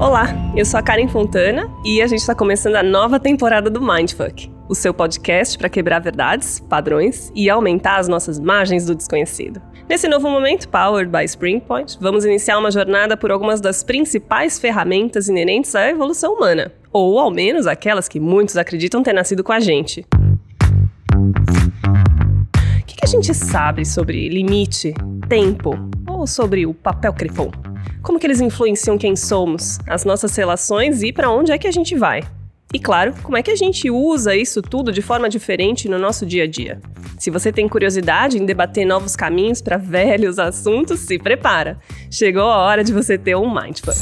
Olá, eu sou a Karen Fontana e a gente está começando a nova temporada do Mindfuck, o seu podcast para quebrar verdades, padrões e aumentar as nossas margens do desconhecido. Nesse novo momento, powered by Springpoint, vamos iniciar uma jornada por algumas das principais ferramentas inerentes à evolução humana, ou ao menos aquelas que muitos acreditam ter nascido com a gente. O que, que a gente sabe sobre limite, tempo ou sobre o papel crepom? Como que eles influenciam quem somos, as nossas relações e para onde é que a gente vai? E claro, como é que a gente usa isso tudo de forma diferente no nosso dia a dia? Se você tem curiosidade em debater novos caminhos para velhos assuntos, se prepara. Chegou a hora de você ter um Mindfuck.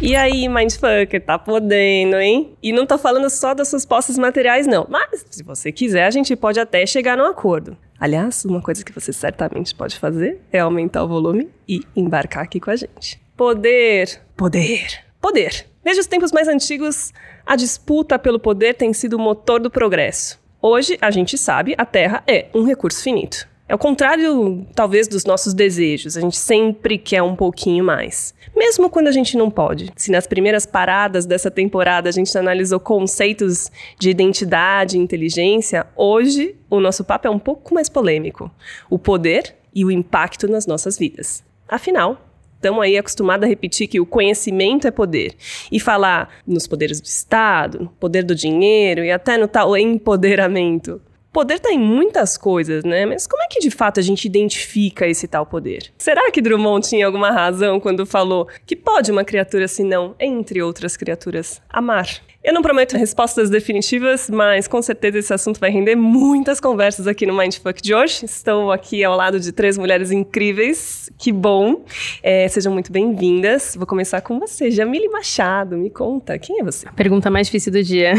E aí, Mindfucker, tá podendo, hein? E não tô falando só das suas posses materiais, não. Mas, se você quiser, a gente pode até chegar num acordo. Aliás, uma coisa que você certamente pode fazer é aumentar o volume e embarcar aqui com a gente. Poder, poder, poder. Desde os tempos mais antigos, a disputa pelo poder tem sido o motor do progresso. Hoje, a gente sabe, a Terra é um recurso finito. É o contrário, talvez, dos nossos desejos. A gente sempre quer um pouquinho mais. Mesmo quando a gente não pode. Se nas primeiras paradas dessa temporada a gente analisou conceitos de identidade e inteligência, hoje o nosso papo é um pouco mais polêmico. O poder e o impacto nas nossas vidas. Afinal, estamos aí acostumados a repetir que o conhecimento é poder. E falar nos poderes do Estado, no poder do dinheiro e até no tal empoderamento. Poder está em muitas coisas, né? Mas como é que de fato a gente identifica esse tal poder? Será que Drummond tinha alguma razão quando falou que pode uma criatura, se não, entre outras criaturas, amar? Eu não prometo respostas definitivas, mas com certeza esse assunto vai render muitas conversas aqui no Mindfuck de hoje. Estou aqui ao lado de três mulheres incríveis, que bom. É, sejam muito bem-vindas. Vou começar com você, Jamile Machado. Me conta, quem é você? Pergunta mais difícil do dia.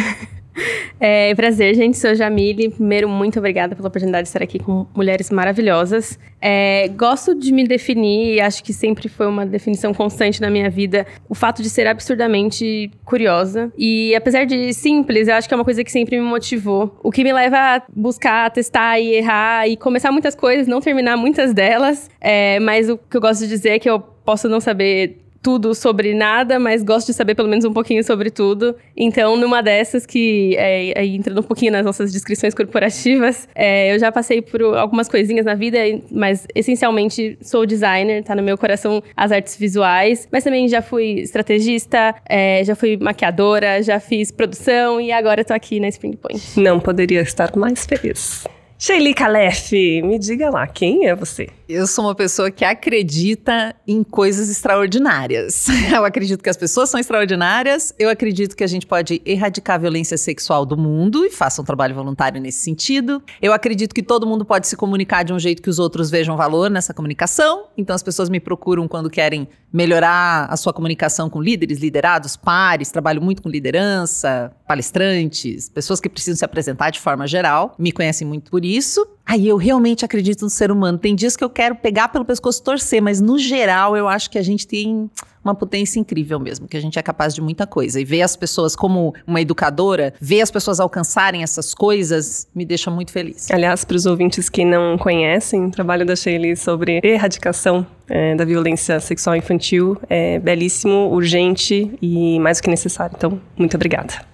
É prazer, gente. Sou Jamile. Primeiro, muito obrigada pela oportunidade de estar aqui com mulheres maravilhosas. É, gosto de me definir, acho que sempre foi uma definição constante na minha vida, o fato de ser absurdamente curiosa. E apesar de simples, eu acho que é uma coisa que sempre me motivou. O que me leva a buscar, testar e errar e começar muitas coisas, não terminar muitas delas. É, mas o que eu gosto de dizer é que eu posso não saber tudo sobre nada, mas gosto de saber pelo menos um pouquinho sobre tudo. Então, numa dessas que, é, aí entrando um pouquinho nas nossas descrições corporativas, é, eu já passei por algumas coisinhas na vida, mas essencialmente sou designer, tá no meu coração as artes visuais, mas também já fui estrategista, é, já fui maquiadora, já fiz produção e agora tô aqui na Spring Point. Não poderia estar mais feliz. Sheili Calef, me diga lá, quem é você? Eu sou uma pessoa que acredita em coisas extraordinárias. Eu acredito que as pessoas são extraordinárias, eu acredito que a gente pode erradicar a violência sexual do mundo e faça um trabalho voluntário nesse sentido. Eu acredito que todo mundo pode se comunicar de um jeito que os outros vejam valor nessa comunicação. Então as pessoas me procuram quando querem melhorar a sua comunicação com líderes, liderados, pares, trabalho muito com liderança, palestrantes, pessoas que precisam se apresentar de forma geral, me conhecem muito por isso. Aí eu realmente acredito no ser humano. Tem dias que eu quero pegar pelo pescoço e torcer, mas no geral eu acho que a gente tem uma potência incrível mesmo, que a gente é capaz de muita coisa. E ver as pessoas como uma educadora, ver as pessoas alcançarem essas coisas, me deixa muito feliz. Aliás, para os ouvintes que não conhecem, o trabalho da Sheila sobre erradicação é, da violência sexual infantil é belíssimo, urgente e mais do que necessário. Então, muito obrigada.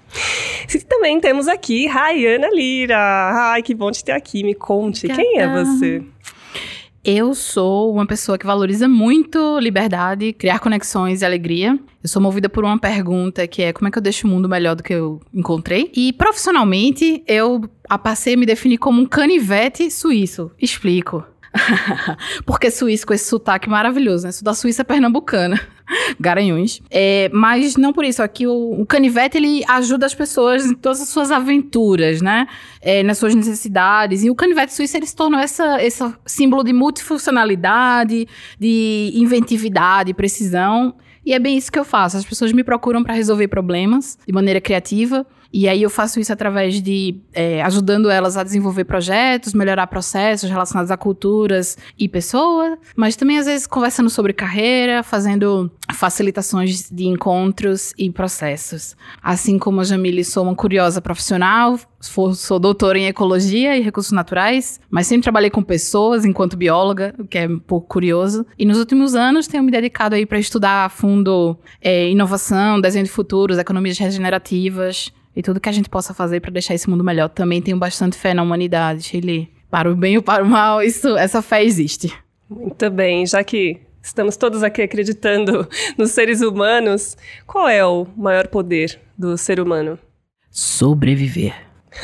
E também temos aqui Rayana Lira. Ai, que bom te ter aqui. Me conte, quem é você? Eu sou uma pessoa que valoriza muito liberdade, criar conexões e alegria. Eu sou movida por uma pergunta que é como é que eu deixo o mundo melhor do que eu encontrei? E profissionalmente, eu passei a me definir como um canivete suíço. Explico. Porque suíço com esse sotaque maravilhoso, né? Sou da Suíça pernambucana. Garanhuns. É, mas não por isso. Aqui o, o, canivete ele ajuda as pessoas em todas as suas aventuras, né? É, nas suas necessidades. E o canivete suíço ele se tornou essa, esse símbolo de multifuncionalidade, de inventividade, precisão. E é bem isso que eu faço. As pessoas me procuram para resolver problemas de maneira criativa. E aí eu faço isso através de é, ajudando elas a desenvolver projetos, melhorar processos relacionados a culturas e pessoas, mas também às vezes conversando sobre carreira, fazendo facilitações de encontros e processos. Assim como a Jamile, sou uma curiosa profissional, sou doutora em ecologia e recursos naturais, mas sempre trabalhei com pessoas enquanto bióloga, o que é um pouco curioso. E nos últimos anos tenho me dedicado aí para estudar a fundo é, inovação, desenho de futuros, economias regenerativas e tudo que a gente possa fazer para deixar esse mundo melhor. Também tenho bastante fé na humanidade, Shirley. Para o bem ou para o mal, isso, essa fé existe. Muito bem, já que estamos todos aqui acreditando nos seres humanos, qual é o maior poder do ser humano? Sobreviver.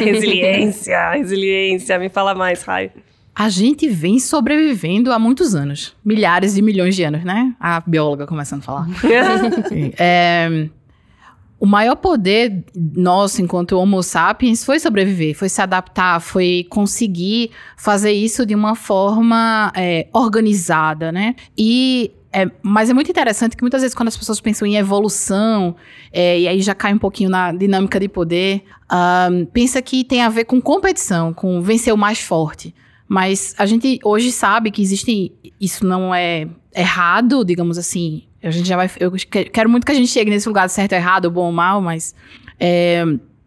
resiliência, resiliência. Me fala mais, Rai. A gente vem sobrevivendo há muitos anos. Milhares de milhões de anos, né? A bióloga começando a falar. é, o maior poder nosso enquanto Homo sapiens foi sobreviver, foi se adaptar, foi conseguir fazer isso de uma forma é, organizada, né? E é, mas é muito interessante que muitas vezes quando as pessoas pensam em evolução, é, e aí já cai um pouquinho na dinâmica de poder, um, pensa que tem a ver com competição, com vencer o mais forte. Mas a gente hoje sabe que existe. Isso não é errado, digamos assim. A gente já vai. Eu quero muito que a gente chegue nesse lugar certo ou errado, bom ou mal, mas. É,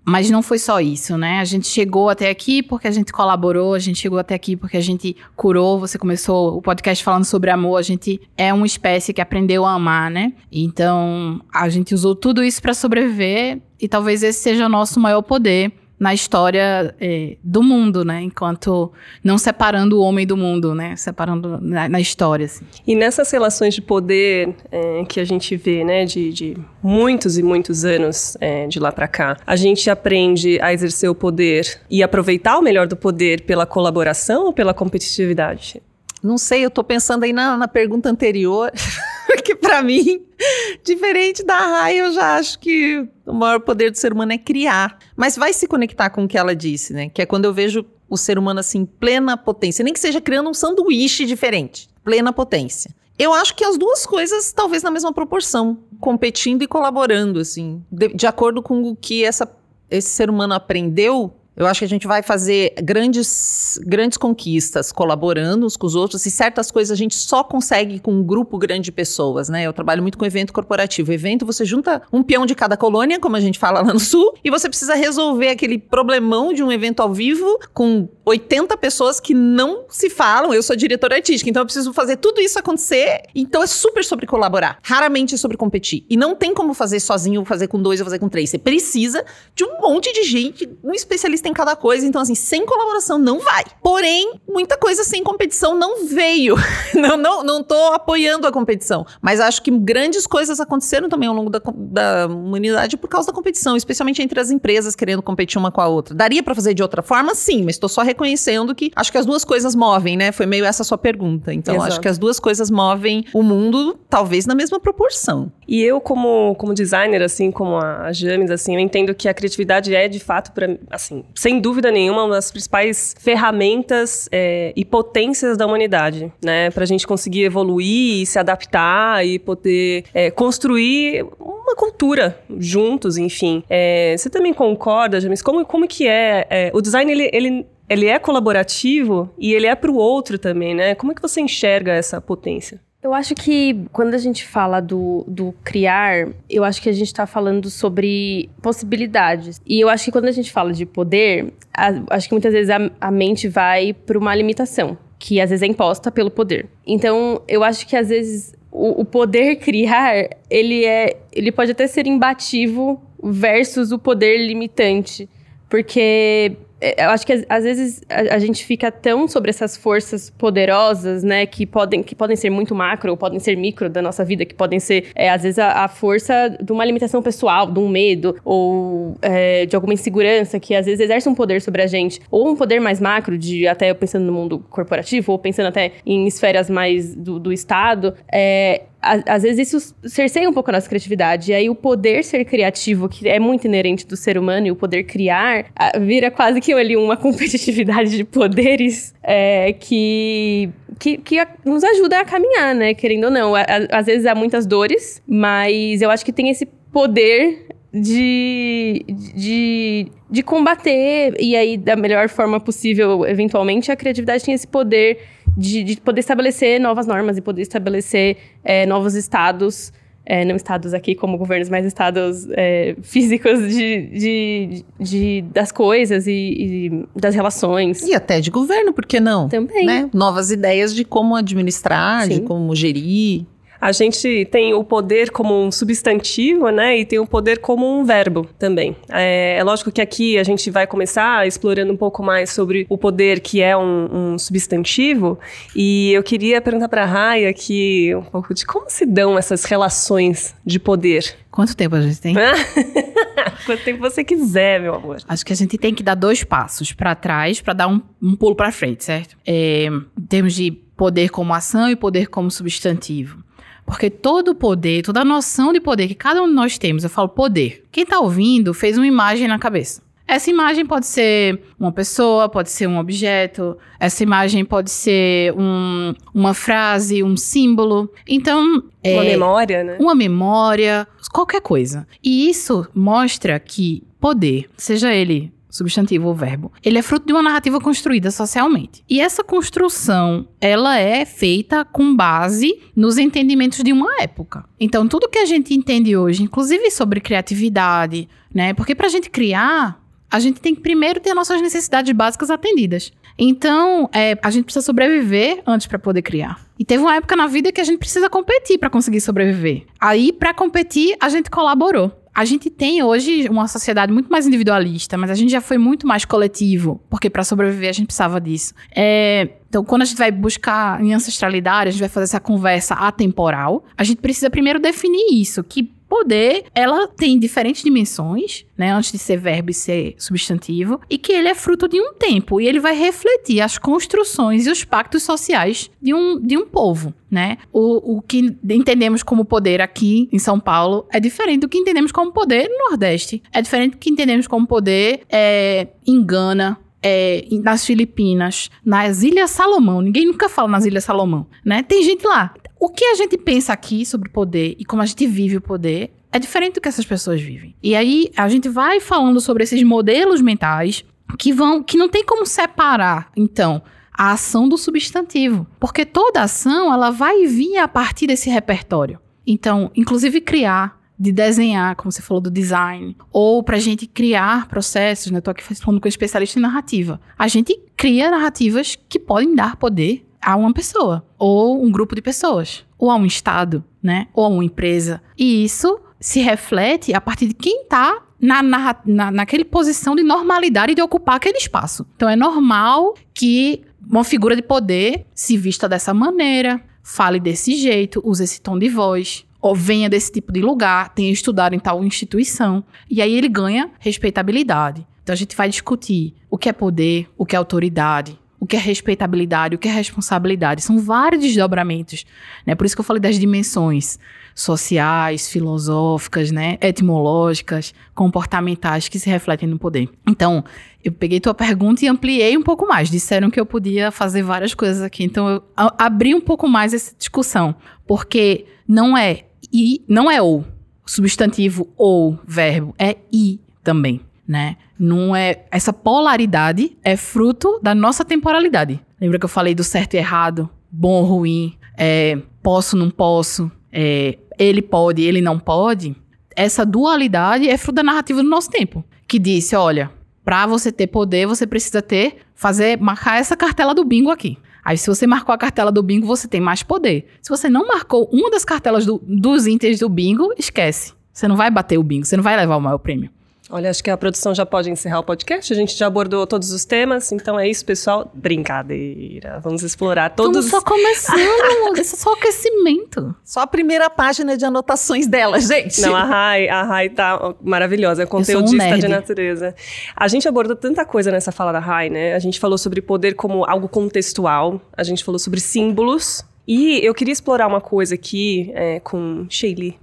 mas não foi só isso, né? A gente chegou até aqui porque a gente colaborou, a gente chegou até aqui porque a gente curou. Você começou o podcast falando sobre amor. A gente é uma espécie que aprendeu a amar, né? Então, a gente usou tudo isso para sobreviver e talvez esse seja o nosso maior poder na história é, do mundo, né? Enquanto não separando o homem do mundo, né? Separando na, na história. Assim. E nessas relações de poder é, que a gente vê, né? De, de muitos e muitos anos é, de lá para cá, a gente aprende a exercer o poder e aproveitar o melhor do poder pela colaboração ou pela competitividade? Não sei, eu tô pensando aí na, na pergunta anterior, que para mim, diferente da Rai, eu já acho que o maior poder do ser humano é criar. Mas vai se conectar com o que ela disse, né? Que é quando eu vejo o ser humano assim, plena potência, nem que seja criando um sanduíche diferente, plena potência. Eu acho que as duas coisas, talvez na mesma proporção, competindo e colaborando, assim, de, de acordo com o que essa, esse ser humano aprendeu eu acho que a gente vai fazer grandes, grandes conquistas colaborando uns com os outros e certas coisas a gente só consegue com um grupo grande de pessoas, né? Eu trabalho muito com evento corporativo. Evento, você junta um peão de cada colônia, como a gente fala lá no sul, e você precisa resolver aquele problemão de um evento ao vivo com 80 pessoas que não se falam. Eu sou diretora artística, então eu preciso fazer tudo isso acontecer. Então é super sobre colaborar, raramente é sobre competir. E não tem como fazer sozinho, fazer com dois, fazer com três. Você precisa de um monte de gente, um especialista em cada coisa. Então, assim, sem colaboração não vai. Porém, muita coisa sem competição não veio. não, não, não tô apoiando a competição. Mas acho que grandes coisas aconteceram também ao longo da, da humanidade por causa da competição, especialmente entre as empresas querendo competir uma com a outra. Daria para fazer de outra forma? Sim, mas tô só reconhecendo que acho que as duas coisas movem, né? Foi meio essa a sua pergunta. Então, Exato. acho que as duas coisas movem o mundo, talvez na mesma proporção. E eu, como, como designer, assim, como a James, assim, eu entendo que a criatividade é, de fato, para assim, sem dúvida nenhuma, uma das principais ferramentas é, e potências da humanidade, né? Para a gente conseguir evoluir e se adaptar e poder é, construir uma cultura juntos, enfim. É, você também concorda, James? Como, como que é, é o design, ele, ele ele é colaborativo e ele é para o outro também, né? Como é que você enxerga essa potência? Eu acho que quando a gente fala do, do criar, eu acho que a gente está falando sobre possibilidades. E eu acho que quando a gente fala de poder, a, acho que muitas vezes a, a mente vai para uma limitação, que às vezes é imposta pelo poder. Então, eu acho que às vezes o, o poder criar, ele é, ele pode até ser imbativo versus o poder limitante. Porque eu acho que às vezes a, a, gente fica tão sobre essas forças poderosas, né, que podem, que podem ser muito macro ou podem ser micro da nossa vida, que podem ser, é, às vezes, a, a, força de uma limitação pessoal, de um medo ou é, de alguma insegurança que às vezes exerce um poder sobre a gente, ou um poder mais macro, de até pensando no mundo corporativo, ou pensando até em esferas mais do, do Estado. É, às vezes isso cerceia um pouco a nossa criatividade. E aí o poder ser criativo, que é muito inerente do ser humano, e o poder criar, vira quase que ali uma competitividade de poderes é, que, que, que nos ajuda a caminhar, né? Querendo ou não. Às vezes há muitas dores, mas eu acho que tem esse poder de, de, de combater, e aí da melhor forma possível, eventualmente, a criatividade tem esse poder de, de poder estabelecer novas normas e poder estabelecer é, novos estados é, não estados aqui como governos, mas estados é, físicos de, de, de, das coisas e, e, das relações. E até de governo, por que não? Também. Né? Novas ideias de como administrar, Sim. de como gerir. A gente tem o poder como um substantivo, né? E tem o poder como um verbo também. É, é lógico que aqui a gente vai começar explorando um pouco mais sobre o poder que é um, um substantivo. E eu queria perguntar para a Raia aqui um pouco de como se dão essas relações de poder. Quanto tempo a gente tem? Quanto tempo você quiser, meu amor. Acho que a gente tem que dar dois passos para trás para dar um, um pulo para frente, certo? É, em termos de poder como ação e poder como substantivo. Porque todo poder, toda a noção de poder que cada um de nós temos, eu falo poder. Quem tá ouvindo fez uma imagem na cabeça. Essa imagem pode ser uma pessoa, pode ser um objeto, essa imagem pode ser um, uma frase, um símbolo. Então. Uma é, memória, né? uma memória, qualquer coisa. E isso mostra que poder, seja ele substantivo ou verbo, ele é fruto de uma narrativa construída socialmente. E essa construção, ela é feita com base nos entendimentos de uma época. Então, tudo que a gente entende hoje, inclusive sobre criatividade, né? Porque pra gente criar, a gente tem que primeiro ter nossas necessidades básicas atendidas. Então, é, a gente precisa sobreviver antes para poder criar. E teve uma época na vida que a gente precisa competir para conseguir sobreviver. Aí, para competir, a gente colaborou. A gente tem hoje uma sociedade muito mais individualista, mas a gente já foi muito mais coletivo, porque para sobreviver a gente precisava disso. É, então, quando a gente vai buscar em ancestralidade, a gente vai fazer essa conversa atemporal, a gente precisa primeiro definir isso, que poder, ela tem diferentes dimensões, né, antes de ser verbo e ser substantivo, e que ele é fruto de um tempo, e ele vai refletir as construções e os pactos sociais de um, de um povo, né? O, o que entendemos como poder aqui em São Paulo é diferente do que entendemos como poder no Nordeste, é diferente do que entendemos como poder é, em Gana, é, nas Filipinas, nas Ilhas Salomão. Ninguém nunca fala nas Ilhas Salomão, né? Tem gente lá. O que a gente pensa aqui sobre poder e como a gente vive o poder é diferente do que essas pessoas vivem. E aí a gente vai falando sobre esses modelos mentais que vão, que não tem como separar, então, a ação do substantivo, porque toda ação ela vai vir a partir desse repertório. Então, inclusive criar de desenhar, como você falou do design, ou pra gente criar processos, né? Tô aqui falando com um especialista em narrativa. A gente cria narrativas que podem dar poder a uma pessoa, ou um grupo de pessoas, ou a um estado, né? Ou a uma empresa. E isso se reflete a partir de quem tá na, na, na, naquele posição de normalidade de ocupar aquele espaço. Então é normal que uma figura de poder se vista dessa maneira, fale desse jeito, use esse tom de voz, ou venha desse tipo de lugar, tenha estudado em tal instituição. E aí ele ganha respeitabilidade. Então a gente vai discutir o que é poder, o que é autoridade, o que é respeitabilidade, o que é responsabilidade. São vários desdobramentos, né? Por isso que eu falei das dimensões sociais, filosóficas, né? Etimológicas, comportamentais que se refletem no poder. Então, eu peguei tua pergunta e ampliei um pouco mais. Disseram que eu podia fazer várias coisas aqui, então eu abri um pouco mais essa discussão, porque não é e não é ou substantivo ou verbo, é e também né? Não é essa polaridade é fruto da nossa temporalidade. Lembra que eu falei do certo e errado, bom ou ruim, é, posso não posso, é, ele pode, ele não pode. Essa dualidade é fruto da narrativa do nosso tempo, que disse, olha, para você ter poder, você precisa ter fazer marcar essa cartela do bingo aqui. Aí, se você marcou a cartela do bingo, você tem mais poder. Se você não marcou uma das cartelas do, dos ínteres do bingo, esquece. Você não vai bater o bingo, você não vai levar o maior prêmio. Olha, acho que a produção já pode encerrar o podcast. A gente já abordou todos os temas, então é isso, pessoal. Brincadeira. Vamos explorar todos. Estamos só começando, esse é só aquecimento. Só a primeira página de anotações dela, gente. Não, a Rai, a Rai tá maravilhosa, é conteudista um de natureza. A gente abordou tanta coisa nessa fala da Rai, né? A gente falou sobre poder como algo contextual, a gente falou sobre símbolos. E eu queria explorar uma coisa aqui é, com Sheili,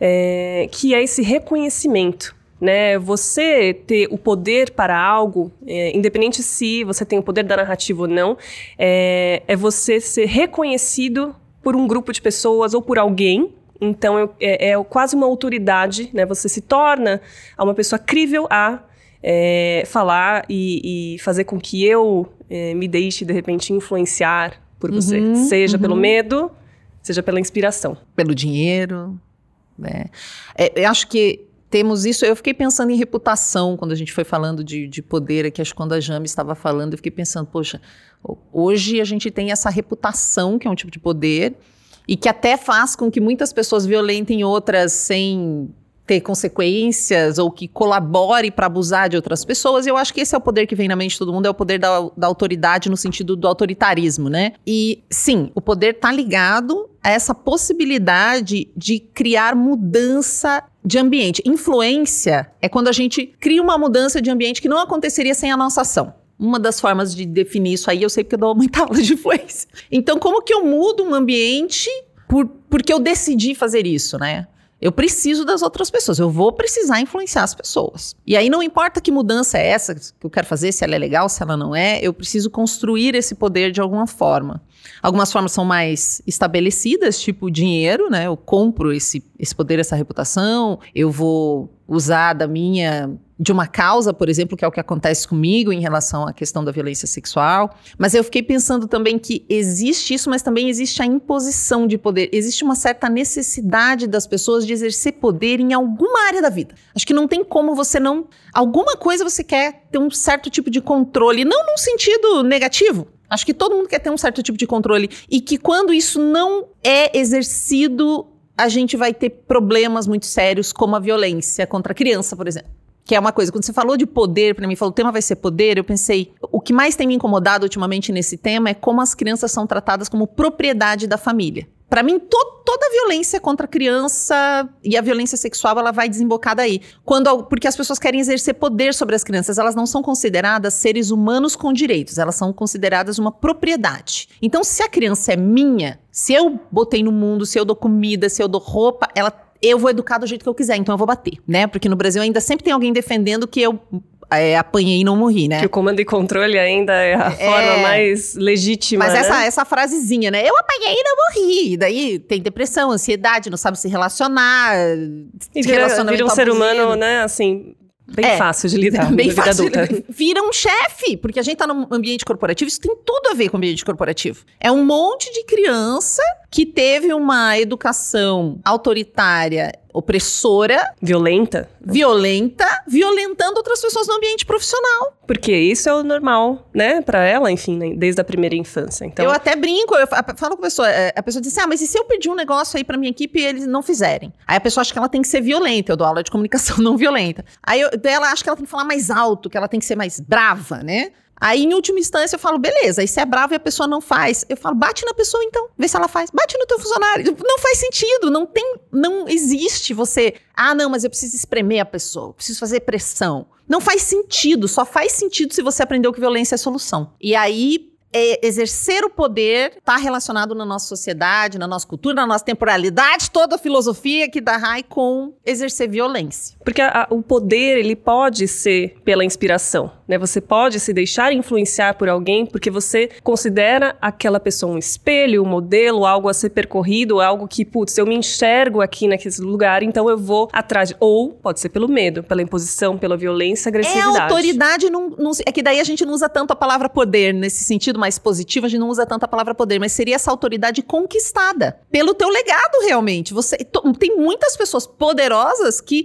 é, que é esse reconhecimento né? Você ter o poder para algo, é, independente se você tem o poder da narrativa ou não, é, é você ser reconhecido por um grupo de pessoas ou por alguém Então eu- é, é quase uma autoridade, né? Você se torna uma pessoa crível a é, falar e, e fazer com que eu é, me deixe de repente influenciar por você, Uhum, seja pelo uhum. medo, seja pela inspiração. pelo dinheiro, né? É, eu acho que temos isso. Eu fiquei pensando em reputação quando a gente foi falando de, de poder aqui. Acho que quando a Jame estava falando, eu fiquei pensando, poxa, ho- hoje a gente tem essa reputação que é um tipo de poder e que até faz com que muitas pessoas violentem outras sem ter consequências ou que colabore para abusar de outras pessoas. Eu acho que esse é o poder que vem na mente de todo mundo, é o poder da, da autoridade no sentido do autoritarismo, né? E sim, o poder tá ligado a essa possibilidade de criar mudança de ambiente. Influência é quando a gente cria uma mudança de ambiente que não aconteceria sem a nossa ação. Uma das formas de definir isso aí, eu sei porque eu dou muita aula de influência. Então, como que eu mudo um ambiente por, porque eu decidi fazer isso, né? Eu preciso das outras pessoas, eu vou precisar influenciar as pessoas. E aí não importa que mudança é essa que eu quero fazer, se ela é legal, se ela não é, eu preciso construir esse poder de alguma forma. Algumas formas são mais estabelecidas, tipo dinheiro, né? Eu compro esse, esse poder, essa reputação, eu vou usar da minha de uma causa, por exemplo, que é o que acontece comigo em relação à questão da violência sexual. Mas eu fiquei pensando também que existe isso, mas também existe a imposição de poder. Existe uma certa necessidade das pessoas de exercer poder em alguma área da vida. Acho que não tem como você não. Alguma coisa você quer ter um certo tipo de controle, não num sentido negativo. Acho que todo mundo quer ter um certo tipo de controle. E que quando isso não é exercido, a gente vai ter problemas muito sérios, como a violência contra a criança, por exemplo. Que é uma coisa, quando você falou de poder, pra mim, falou, o tema vai ser poder, eu pensei, o que mais tem me incomodado ultimamente nesse tema é como as crianças são tratadas como propriedade da família. Pra mim, to- toda violência contra a criança e a violência sexual, ela vai desembocar daí. Quando, porque as pessoas querem exercer poder sobre as crianças, elas não são consideradas seres humanos com direitos, elas são consideradas uma propriedade. Então, se a criança é minha, se eu botei no mundo, se eu dou comida, se eu dou roupa, ela eu vou educar do jeito que eu quiser, então eu vou bater, né? Porque no Brasil ainda sempre tem alguém defendendo que eu é, apanhei e não morri, né? Que o comando e controle ainda é a É. forma mais legítima. Mas né? essa, essa frasezinha, né? Eu apanhei e não morri. Daí tem depressão, ansiedade, não sabe se relacionar. E vira, vira um ser abusivo. humano, né, assim, bem É, fácil de lidar Bem vida fácil. adulta. Vira um chefe, porque a gente tá num ambiente corporativo, isso tem tudo a ver com o ambiente corporativo. É um monte de criança que teve uma educação autoritária, opressora, Violenta, violenta, violentando outras pessoas no ambiente profissional. porque isso é o normal, né, pra ela, enfim, né, desde a primeira infância. Então, eu até brinco, eu fa- falo com a pessoa, é, a pessoa diz assim, ah, mas e se eu pedir um negócio aí pra minha equipe e eles não fizerem? Aí a pessoa acha que ela tem que ser violenta, eu dou aula de comunicação não violenta. Aí eu, ela acha que ela tem que falar mais alto, que ela tem que ser mais brava, né? Aí, em última instância, eu falo, beleza, aí é bravo e a pessoa não faz, eu falo, bate na pessoa então, vê se ela faz. Bate no teu funcionário. Não faz sentido, não tem, não existe você, ah, não, mas eu preciso espremer a pessoa, preciso fazer pressão. Não faz sentido, só faz sentido se você aprendeu que violência é solução. E aí, é, exercer o poder está relacionado na nossa sociedade, na nossa cultura, na nossa temporalidade, toda a filosofia que dá RAI com exercer violência. Porque a- a- o poder, ele pode ser pela inspiração, né? Você pode se deixar influenciar por alguém porque você considera aquela pessoa um espelho, um modelo, algo a ser percorrido, algo que, putz, eu me enxergo aqui naquele lugar, então eu vou atrás. Ou pode ser pelo medo, pela imposição, pela violência, É agressividade. autoridade, não, não- é que daí a gente não usa tanto a palavra poder, nesse sentido mais positivo, a gente não usa tanto a palavra poder, mas seria essa autoridade conquistada pelo teu legado, realmente. Você Tem muitas pessoas poderosas que,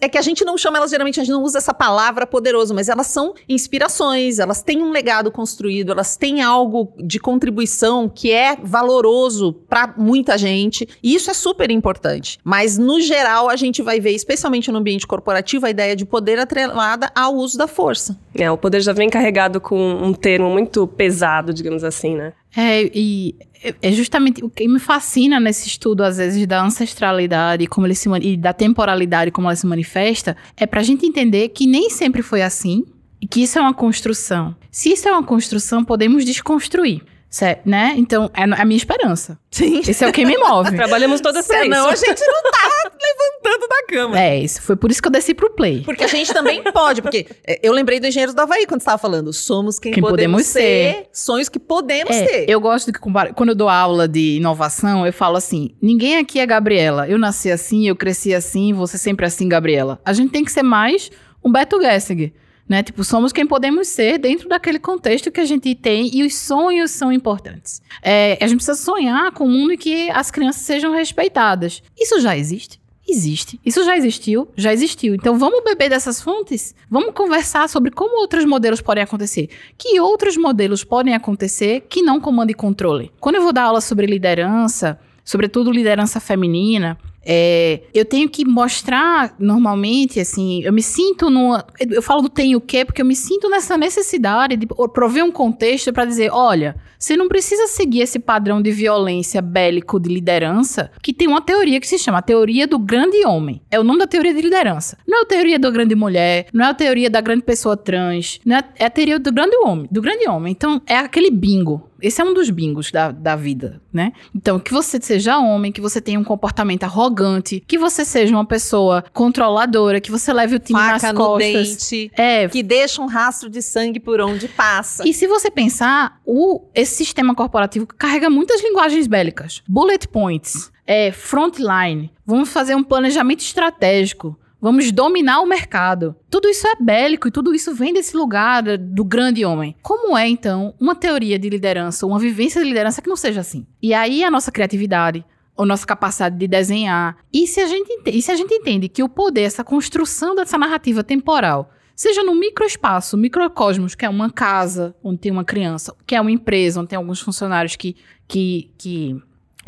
é que a gente não chama elas, geralmente a gente não usa essa palavra poderoso, mas elas são inspirações, elas têm um legado construído, elas têm algo de contribuição que é valoroso para muita gente, e isso é super importante. Mas, no geral, a gente vai ver, especialmente no ambiente corporativo, a ideia de poder atrelada ao uso da força. É, o poder já vem carregado com um termo muito pesado, digamos assim, né? É, e é justamente o que me fascina nesse estudo, às vezes, da ancestralidade como ele se, e da temporalidade como ela se manifesta, é pra gente entender que nem sempre foi assim e que isso é uma construção. Se isso é uma construção, podemos desconstruir, certo? né? Então, é a minha esperança. Sim. Esse é o que me move. Trabalhamos todas para Senão a isso. gente não tá levantando da cama. É, isso foi por isso que eu desci pro play. Porque a gente também pode, porque é, eu lembrei do Engenheiros do Havaí quando você estava falando. Somos quem, Quem podemos, podemos ser, ser. sonhos que podemos É, ter. eu gosto de que compara- quando eu dou aula de inovação, eu falo assim: ninguém aqui é Gabriela. Eu nasci assim, eu cresci assim, você sempre assim, Gabriela. A gente tem que ser mais um Beto Gessig. Né? Tipo, somos quem podemos ser dentro daquele contexto que a gente tem e os sonhos são importantes. É, a gente precisa sonhar com um mundo em que as crianças sejam respeitadas. Isso já existe? Existe. Isso já existiu? Já existiu. Então vamos beber dessas fontes? Vamos conversar sobre como outros modelos podem acontecer. Que outros modelos podem acontecer que não comando e controle? Quando eu vou dar aula sobre liderança, sobretudo liderança feminina, é, eu tenho que mostrar normalmente, assim, eu me sinto numa. Eu falo do tenho o quê, porque eu me sinto nessa necessidade de prover um contexto para dizer: olha, você não precisa seguir esse padrão de violência bélico de liderança, que tem uma teoria que se chama a teoria do grande homem. É o nome da teoria de liderança. Não é a teoria da grande mulher, não é a teoria da grande pessoa trans, não é, é a teoria do grande homem, do grande homem. Então, é aquele bingo. Esse é um dos bingos da, da vida, né? Então, que você seja homem, que você tenha um comportamento arrogante, que você seja uma pessoa controladora, que você leve o time Faca nas costas. dente, É, que deixa um rastro de sangue por onde passa. e se você pensar, o, esse sistema corporativo carrega muitas linguagens bélicas. Bullet points, é, frontline, vamos fazer um planejamento estratégico, vamos dominar o mercado. Tudo isso é bélico e tudo isso vem desse lugar do grande homem. Como é, então, uma teoria de liderança, uma vivência de liderança que não seja assim? E aí a nossa criatividade, a nossa capacidade de desenhar. E se a gente, ente- e se a gente entende que o poder, essa construção dessa narrativa temporal, seja no microespaço, microcosmos, que é uma casa onde tem uma criança, que é uma empresa onde tem alguns funcionários que, que, que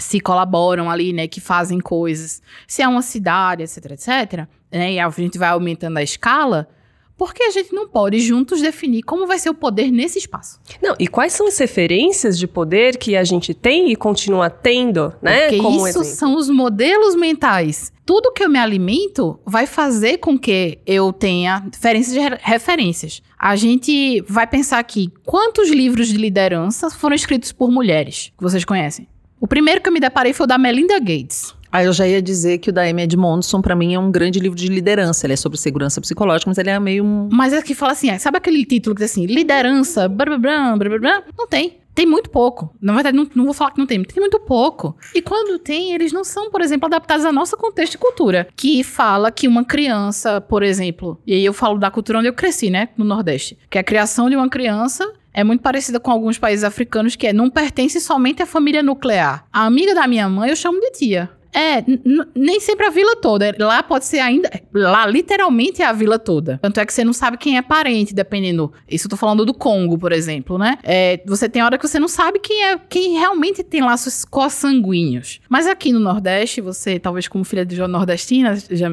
se colaboram ali, né, que fazem coisas, se é uma cidade, etc, etc, né, e a gente vai aumentando a escala, por que a gente não pode juntos definir como vai ser o poder nesse espaço? Não, e quais são as referências de poder que a gente tem e continua tendo, né? Porque como isso exemplo? são os modelos mentais. Tudo que eu me alimento vai fazer com que eu tenha diferenças de re- referências. A gente vai pensar aqui, quantos livros de liderança foram escritos por mulheres que vocês conhecem? O primeiro que eu me deparei foi o da Melinda Gates. Aí eu já ia dizer que o da Amy Edmondson, pra mim, é um grande livro de liderança. Ele é sobre segurança psicológica, mas ele é meio um. Mas é que fala assim, ah, sabe aquele título que diz assim, liderança, blá, blá, blá, blá, blá, blá? Não tem. Tem muito pouco. Na verdade, não, não vou falar que não tem, tem muito pouco. E quando tem, eles não são, por exemplo, adaptados ao nosso contexto e cultura. Que fala que uma criança, por exemplo, e aí eu falo da cultura onde eu cresci, né? No Nordeste. Que a criação de uma criança é muito parecida com alguns países africanos, que é não pertence somente à família nuclear. A amiga da minha mãe eu chamo de tia. É, nem sempre a vila toda. Lá pode ser ainda. Lá, literalmente, é a vila toda. Tanto é que você não sabe quem é parente, dependendo. Isso eu tô falando do Congo, por exemplo, né? É, você tem hora que você não sabe quem é quem realmente tem laços consanguíneos. Mas aqui no Nordeste, você, talvez como filha de nordestina, já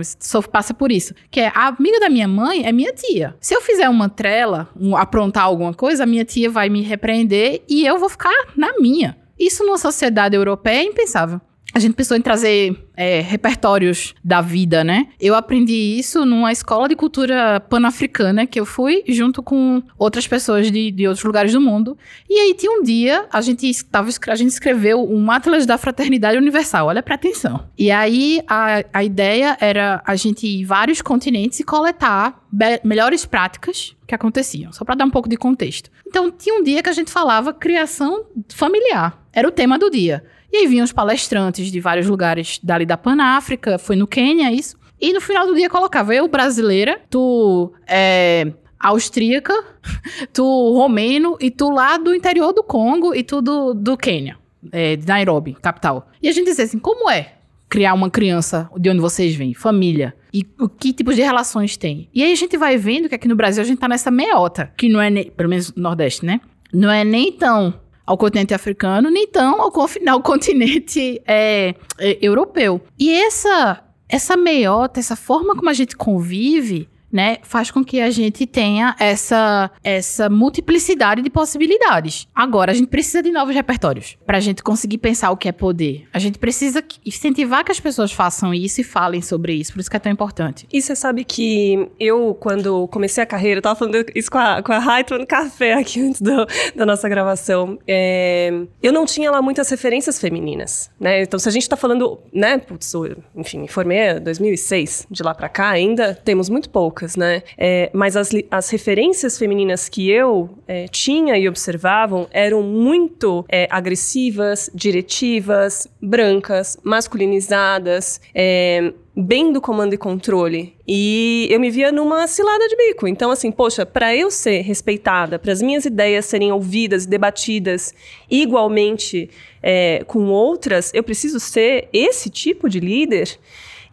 passa por isso. Que é a amiga da minha mãe é minha tia. Se eu fizer uma trela, um- aprontar alguma coisa, a minha tia vai me repreender e eu vou ficar na minha. Isso numa sociedade europeia é impensável. A gente pensou em trazer é, repertórios da vida, né? Eu aprendi isso numa escola de cultura pan-africana que eu fui junto com outras pessoas de, de outros lugares do mundo. E aí tinha um dia, a gente, tava, a gente escreveu um Atlas da Fraternidade Universal, olha pra atenção. E aí a, a ideia era a gente ir vários continentes e coletar melhores práticas que aconteciam, só pra dar um pouco de contexto. Então tinha um dia que a gente falava criação familiar, era o tema do dia. E aí vinham os palestrantes de vários lugares dali da Panáfrica, foi no Quênia isso. E no final do dia colocava eu brasileira, tu é, austríaca, tu romeno e tu lá do interior do Congo e tu do, do Quênia, é, de Nairobi, capital. E a gente dizia assim, como é criar uma criança de onde vocês vêm, família? E o que tipos de relações tem? E aí a gente vai vendo que aqui no Brasil a gente tá nessa meiota, que não é, nem, pelo menos no Nordeste, né? Não é nem tão ao continente africano, nem tão ao, ao continente é, é, europeu. E essa, essa meiota, essa forma como a gente convive, né, faz com que a gente tenha essa, essa multiplicidade de possibilidades. Agora, a gente precisa de novos repertórios para a gente conseguir pensar o que é poder. A gente precisa incentivar que as pessoas façam isso e falem sobre isso, por isso que é tão importante. E você sabe que eu, quando comecei a carreira, eu tava falando isso com a, com a no café aqui antes do, da nossa gravação. É, eu não tinha lá muitas referências femininas, né? Então, se a gente tá falando, né, putz, enfim, me formei em 2006, de lá para cá ainda temos muito poucas, né? É, mas as, as referências femininas que eu é, tinha e observavam eram muito é, agressivas, diretivas, brancas, masculinizadas, é, bem do comando e controle. E eu me via numa cilada de bico. Então, assim, poxa, para eu ser respeitada, para as minhas ideias serem ouvidas e debatidas igualmente é, com outras, eu preciso ser esse tipo de líder.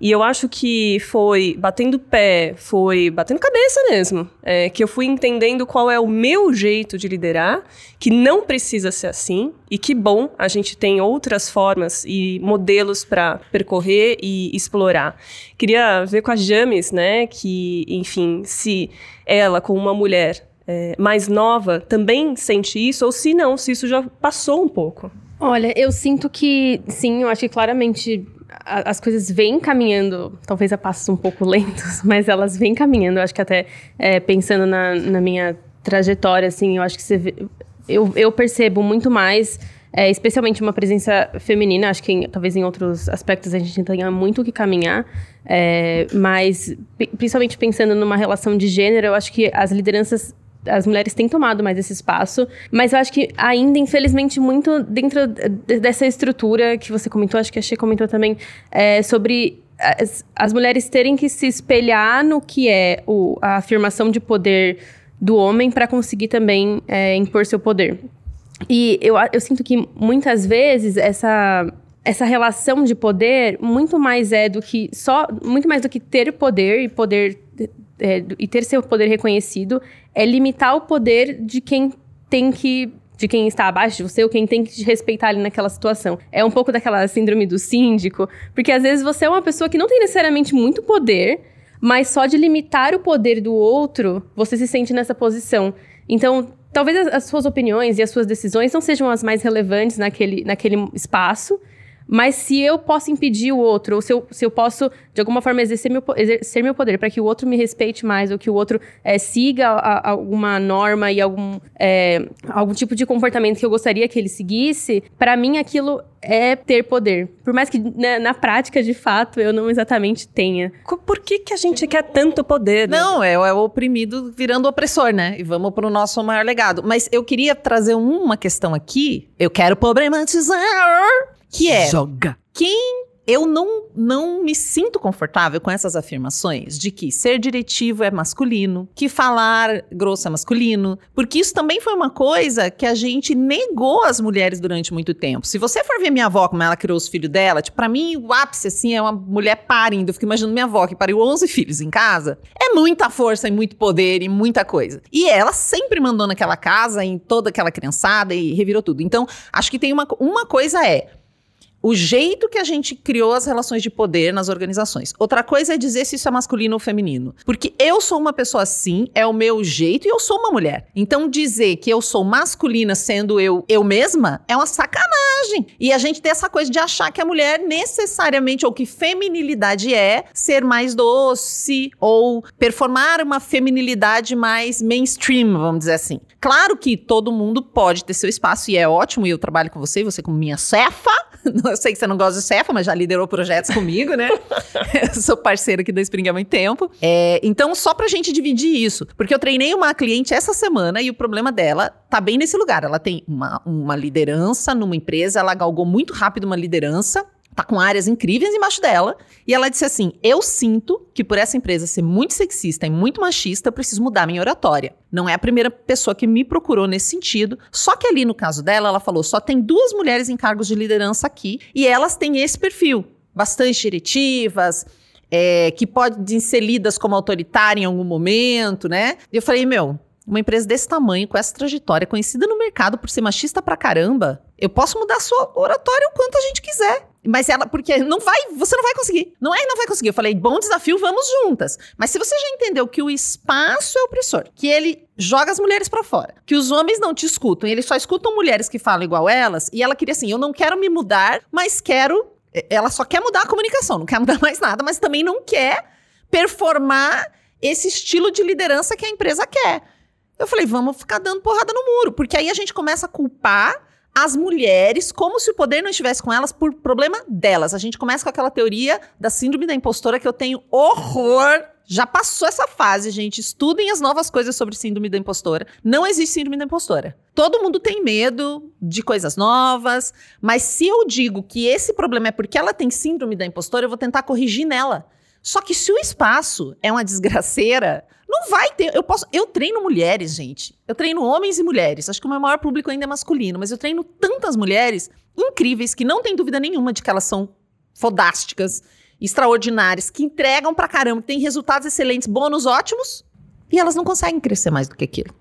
E eu acho que foi batendo pé, foi batendo cabeça mesmo, é, que eu fui entendendo qual é o meu jeito de liderar, que não precisa ser assim, e que bom a gente tem outras formas e modelos para percorrer e explorar. Queria ver com a James, né, que, enfim, se ela, como uma mulher é, mais nova, também sente isso, ou se não, se isso já passou um pouco. Olha, eu sinto que, sim, eu acho que claramente as coisas vêm caminhando, talvez a passos um pouco lentos, mas elas vêm caminhando. Eu acho que até é, pensando na, na, minha trajetória, assim, eu acho que você vê, eu, eu percebo muito mais, é, especialmente uma presença feminina. Acho que em, talvez em outros aspectos a gente tenha muito o que caminhar, é, mas principalmente pensando numa relação de gênero, eu acho que as lideranças as mulheres têm tomado mais esse espaço, mas eu acho que ainda, infelizmente, muito dentro dessa estrutura que você comentou, acho que a Xê comentou também, é, sobre as, as, mulheres terem que se espelhar no que é o, a afirmação de poder do homem para conseguir também é, impor seu poder. E eu, eu sinto que muitas vezes essa essa relação de poder muito mais é do que só muito mais do que ter poder e poder é, e ter seu poder reconhecido é limitar o poder de quem tem que de quem está abaixo de você ou quem tem que te respeitar ali naquela situação. É um pouco daquela síndrome do síndico, porque às vezes você é uma pessoa que não tem necessariamente muito poder, mas só de limitar o poder do outro, você se sente nessa posição. Então, talvez as, as suas opiniões e as suas decisões não sejam as mais relevantes naquele, naquele espaço, mas se eu posso impedir o outro, ou se eu, se eu posso, de alguma forma, exercer meu, exercer meu poder para que o outro me respeite mais, ou que o outro é, siga a, a alguma norma e algum, é, algum tipo de comportamento que eu gostaria que ele seguisse, para mim aquilo é ter poder. Por mais que na, né, na, prática, de fato, eu não exatamente tenha. Por que, que a gente quer tanto poder? Né? Não, é, é, o oprimido virando opressor, né? E vamos para o nosso maior legado. Mas eu queria trazer uma questão aqui. Eu quero problematizar que é. Joga. Quem eu não, não me sinto confortável com essas afirmações de que ser diretivo é masculino, que falar grosso é masculino, porque isso também foi uma coisa que a gente negou às mulheres durante muito tempo. Se você for ver minha avó, como ela criou os filhos dela, tipo, pra mim o ápice, assim, é uma mulher parindo. Eu fico imaginando minha avó que pariu 11 filhos em casa. É muita força e muito poder e muita coisa. E ela sempre mandou naquela casa, em toda aquela criançada e revirou tudo. Então, acho que tem uma, uma coisa é o jeito que a gente criou as relações de poder nas organizações. Outra coisa é dizer se isso é masculino ou feminino. Porque eu sou uma pessoa assim, é o meu jeito e eu sou uma mulher. Então dizer que eu sou masculina sendo eu eu mesma é uma sacanagem. E a gente tem essa coisa de achar que a mulher necessariamente ou que feminilidade é ser mais doce ou performar uma feminilidade mais mainstream, vamos dizer assim. Claro que todo mundo pode ter seu espaço e é ótimo e eu trabalho com você, você como minha cefa Eu sei que você não gosta de Cefa, mas já liderou projetos comigo, né? eu sou parceira aqui da Spring há muito tempo. É, então, só pra gente dividir isso. Porque eu treinei uma cliente essa semana e o problema dela tá bem nesse lugar. Ela tem uma, uma liderança numa empresa, ela galgou muito rápido uma liderança tá com áreas incríveis embaixo dela. E ela disse assim: Eu sinto que por essa empresa ser muito sexista e muito machista, eu preciso mudar minha oratória. Não é a primeira pessoa que me procurou nesse sentido. Só que ali no caso dela, ela falou: só tem duas mulheres em cargos de liderança aqui e elas têm esse perfil, bastante diretivas. É, que podem ser lidas como autoritária em algum momento, né? E eu falei, meu, uma empresa desse tamanho, com essa trajetória, conhecida no mercado por ser machista pra caramba, eu posso mudar a sua oratória o quanto a gente quiser. Mas ela, porque não vai, você não vai conseguir. Não é não vai conseguir. Eu falei, bom desafio, vamos juntas. Mas se você já entendeu que o espaço é opressor, que ele joga as mulheres para fora, que os homens não te escutam, eles só escutam mulheres que falam igual elas, e ela queria assim, eu não quero me mudar, mas quero ela só quer mudar a comunicação, não quer mudar mais nada, mas também não quer performar esse estilo de liderança que a empresa quer. Eu falei, vamos ficar dando porrada no muro, porque aí a gente começa a culpar as mulheres como se o poder não estivesse com elas por problema delas. A gente começa com aquela teoria da síndrome da impostora que eu tenho horror. Já passou essa fase, gente. Estudem as novas coisas sobre síndrome da impostora. Não existe síndrome da impostora. Todo mundo tem medo de coisas novas, mas se eu digo que esse problema é porque ela tem síndrome da impostora, eu vou tentar corrigir nela. Só que se o espaço é uma desgraceira, não vai ter. Eu posso. Eu treino mulheres, gente. Eu treino homens e mulheres. Acho que o meu maior público ainda é masculino, mas eu treino tantas mulheres incríveis que não tem dúvida nenhuma de que elas são fodásticas, extraordinárias, que entregam pra caramba, que têm resultados excelentes, bônus ótimos, e elas não conseguem crescer mais do que aquilo.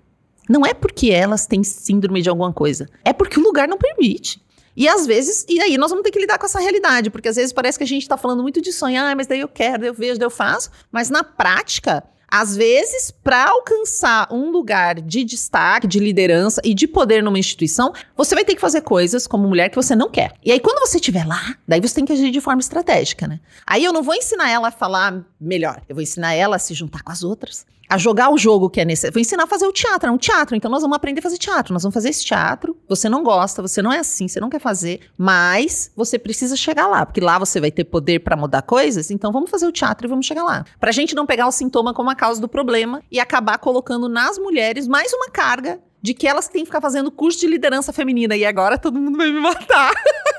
Não é porque elas têm síndrome de alguma coisa, é porque o lugar não permite. E às vezes, e aí nós vamos ter que lidar com essa realidade, porque às vezes parece que a gente tá falando muito de sonhar, ah, mas daí eu quero, daí eu vejo, daí eu faço, mas na prática, às vezes, para alcançar um lugar de destaque, de liderança e de poder numa instituição, você vai ter que fazer coisas como mulher que você não quer. E aí, quando você estiver lá, daí você tem que agir de forma estratégica, né? Aí eu não vou ensinar ela a falar melhor, eu vou ensinar ela a se juntar com as outras, a jogar o jogo que é necessário. Vou ensinar a fazer o teatro, é um teatro. Então nós vamos aprender a fazer teatro. Nós vamos fazer esse teatro. Você não gosta, você não é assim, você não quer fazer, mas você precisa chegar lá, porque lá você vai ter poder para mudar coisas. Então vamos fazer o teatro e vamos chegar lá. Pra gente não pegar o sintoma como a causa do problema e acabar colocando nas mulheres mais uma carga de que elas têm que ficar fazendo curso de liderança feminina e agora todo mundo vai me matar.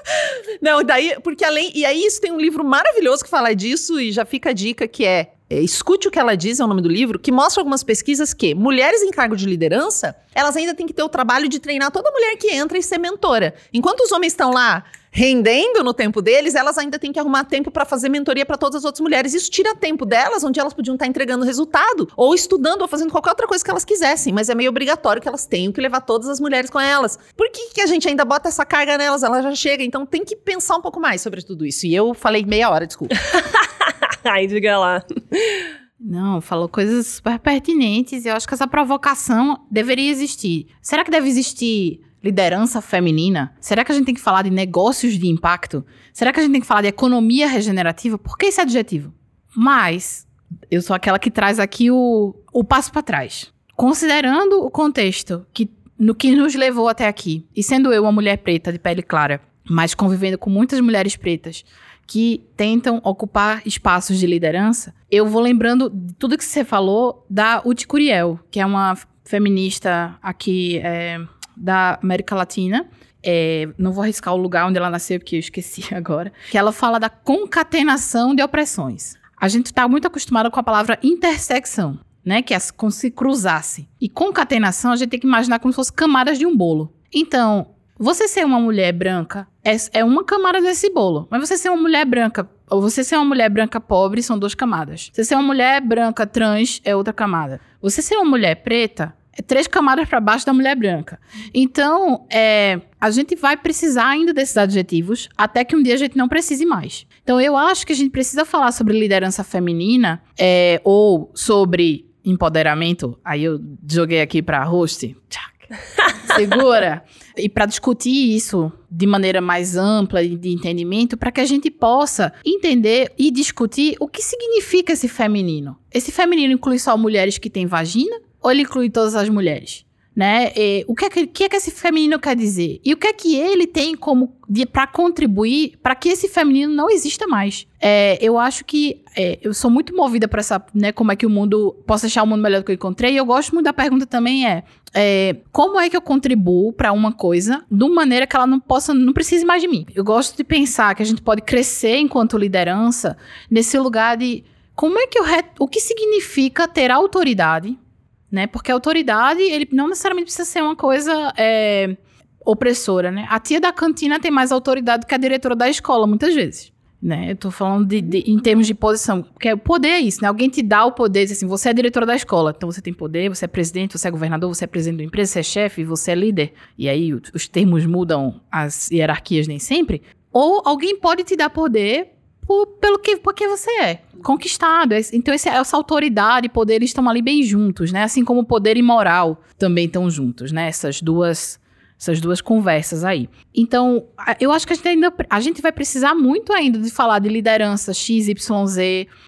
Não, daí, porque além. E aí, isso tem um livro maravilhoso que fala disso, e já fica a dica que é é, Escute o que ela diz, é o nome do livro, que mostra algumas pesquisas que mulheres em cargo de liderança, elas ainda têm que ter o trabalho de treinar toda mulher que entra e ser mentora. Enquanto os homens estão lá rendendo no tempo deles, elas ainda têm que arrumar tempo para fazer mentoria para todas as outras mulheres. Isso tira tempo delas, onde elas podiam estar tá entregando resultado, ou estudando, ou fazendo qualquer outra coisa que elas quisessem, mas é meio obrigatório que elas tenham que levar todas as mulheres com elas. Por que, que a gente ainda bota essa carga nelas? Ela já chega, então tem que pensar um pouco mais sobre tudo isso. E eu falei meia hora, desculpa. Ai, diga lá. Não, falou coisas super pertinentes. Eu acho que essa provocação deveria existir. Será que deve existir liderança feminina? Será que a gente tem que falar de negócios de impacto? Será que a gente tem que falar de economia regenerativa? Por que esse adjetivo? Mas eu sou aquela que traz aqui o, o passo para trás. Considerando o contexto que, no que nos levou até aqui, e sendo eu uma mulher preta de pele clara, mas convivendo com muitas mulheres pretas que tentam ocupar espaços de liderança, eu vou lembrando de tudo que você falou da Uti Curiel, que é uma feminista aqui é, da América Latina. É, não vou arriscar o lugar onde ela nasceu, porque eu esqueci agora. Que ela fala da concatenação de opressões. A gente está muito acostumado com a palavra intersecção, né? Que é como se cruzasse. E concatenação a gente tem que imaginar como se fosse camadas de um bolo. Então, você ser uma mulher branca é, é uma camada desse bolo. Mas você ser uma mulher branca ou você ser uma mulher branca pobre são duas camadas. Você ser uma mulher branca trans é outra camada. Você ser uma mulher preta é três camadas para baixo da mulher branca. Então, é, a gente vai precisar ainda desses adjetivos até que um dia a gente não precise mais. Então, eu acho que a gente precisa falar sobre liderança feminina é, ou sobre empoderamento. Aí eu joguei aqui para host. Segura. e para discutir isso de maneira mais ampla e de entendimento, para que a gente possa entender e discutir o que significa esse feminino. Esse feminino inclui só mulheres que têm vagina ou ele inclui todas as mulheres? Né? E, o que é, que, que é que esse feminino quer dizer? E o que é que ele tem como para contribuir para que esse feminino não exista mais? É, eu acho que é, eu sou muito movida para essa, né, como é que o mundo possa achar o mundo melhor do que eu encontrei. E eu gosto muito da pergunta também é, é como é que eu contribuo para uma coisa de uma maneira que ela não possa, não precise mais de mim. Eu gosto de pensar que a gente pode crescer enquanto liderança nesse lugar de como é que eu o que significa ter autoridade né? Porque a autoridade, ele não necessariamente precisa ser uma coisa é, opressora, né? A tia da cantina tem mais autoridade que a diretora da escola, muitas vezes. Né? Eu tô falando de, de, em termos de posição. Porque o poder é isso, né? Alguém te dá o poder, diz assim, você é diretora da escola, então você tem poder, você é presidente, você é governador, você é presidente da empresa, você é chefe, você é líder. E aí os termos mudam, as hierarquias nem sempre. ou alguém pode te dar poder por, pelo que porque você é conquistado. Então esse, essa autoridade e poder estão ali bem juntos, né? Assim como poder e moral também estão juntos, né? Essas duas essas duas conversas aí. Então, eu acho que a gente ainda a gente vai precisar muito ainda de falar de liderança XYZ,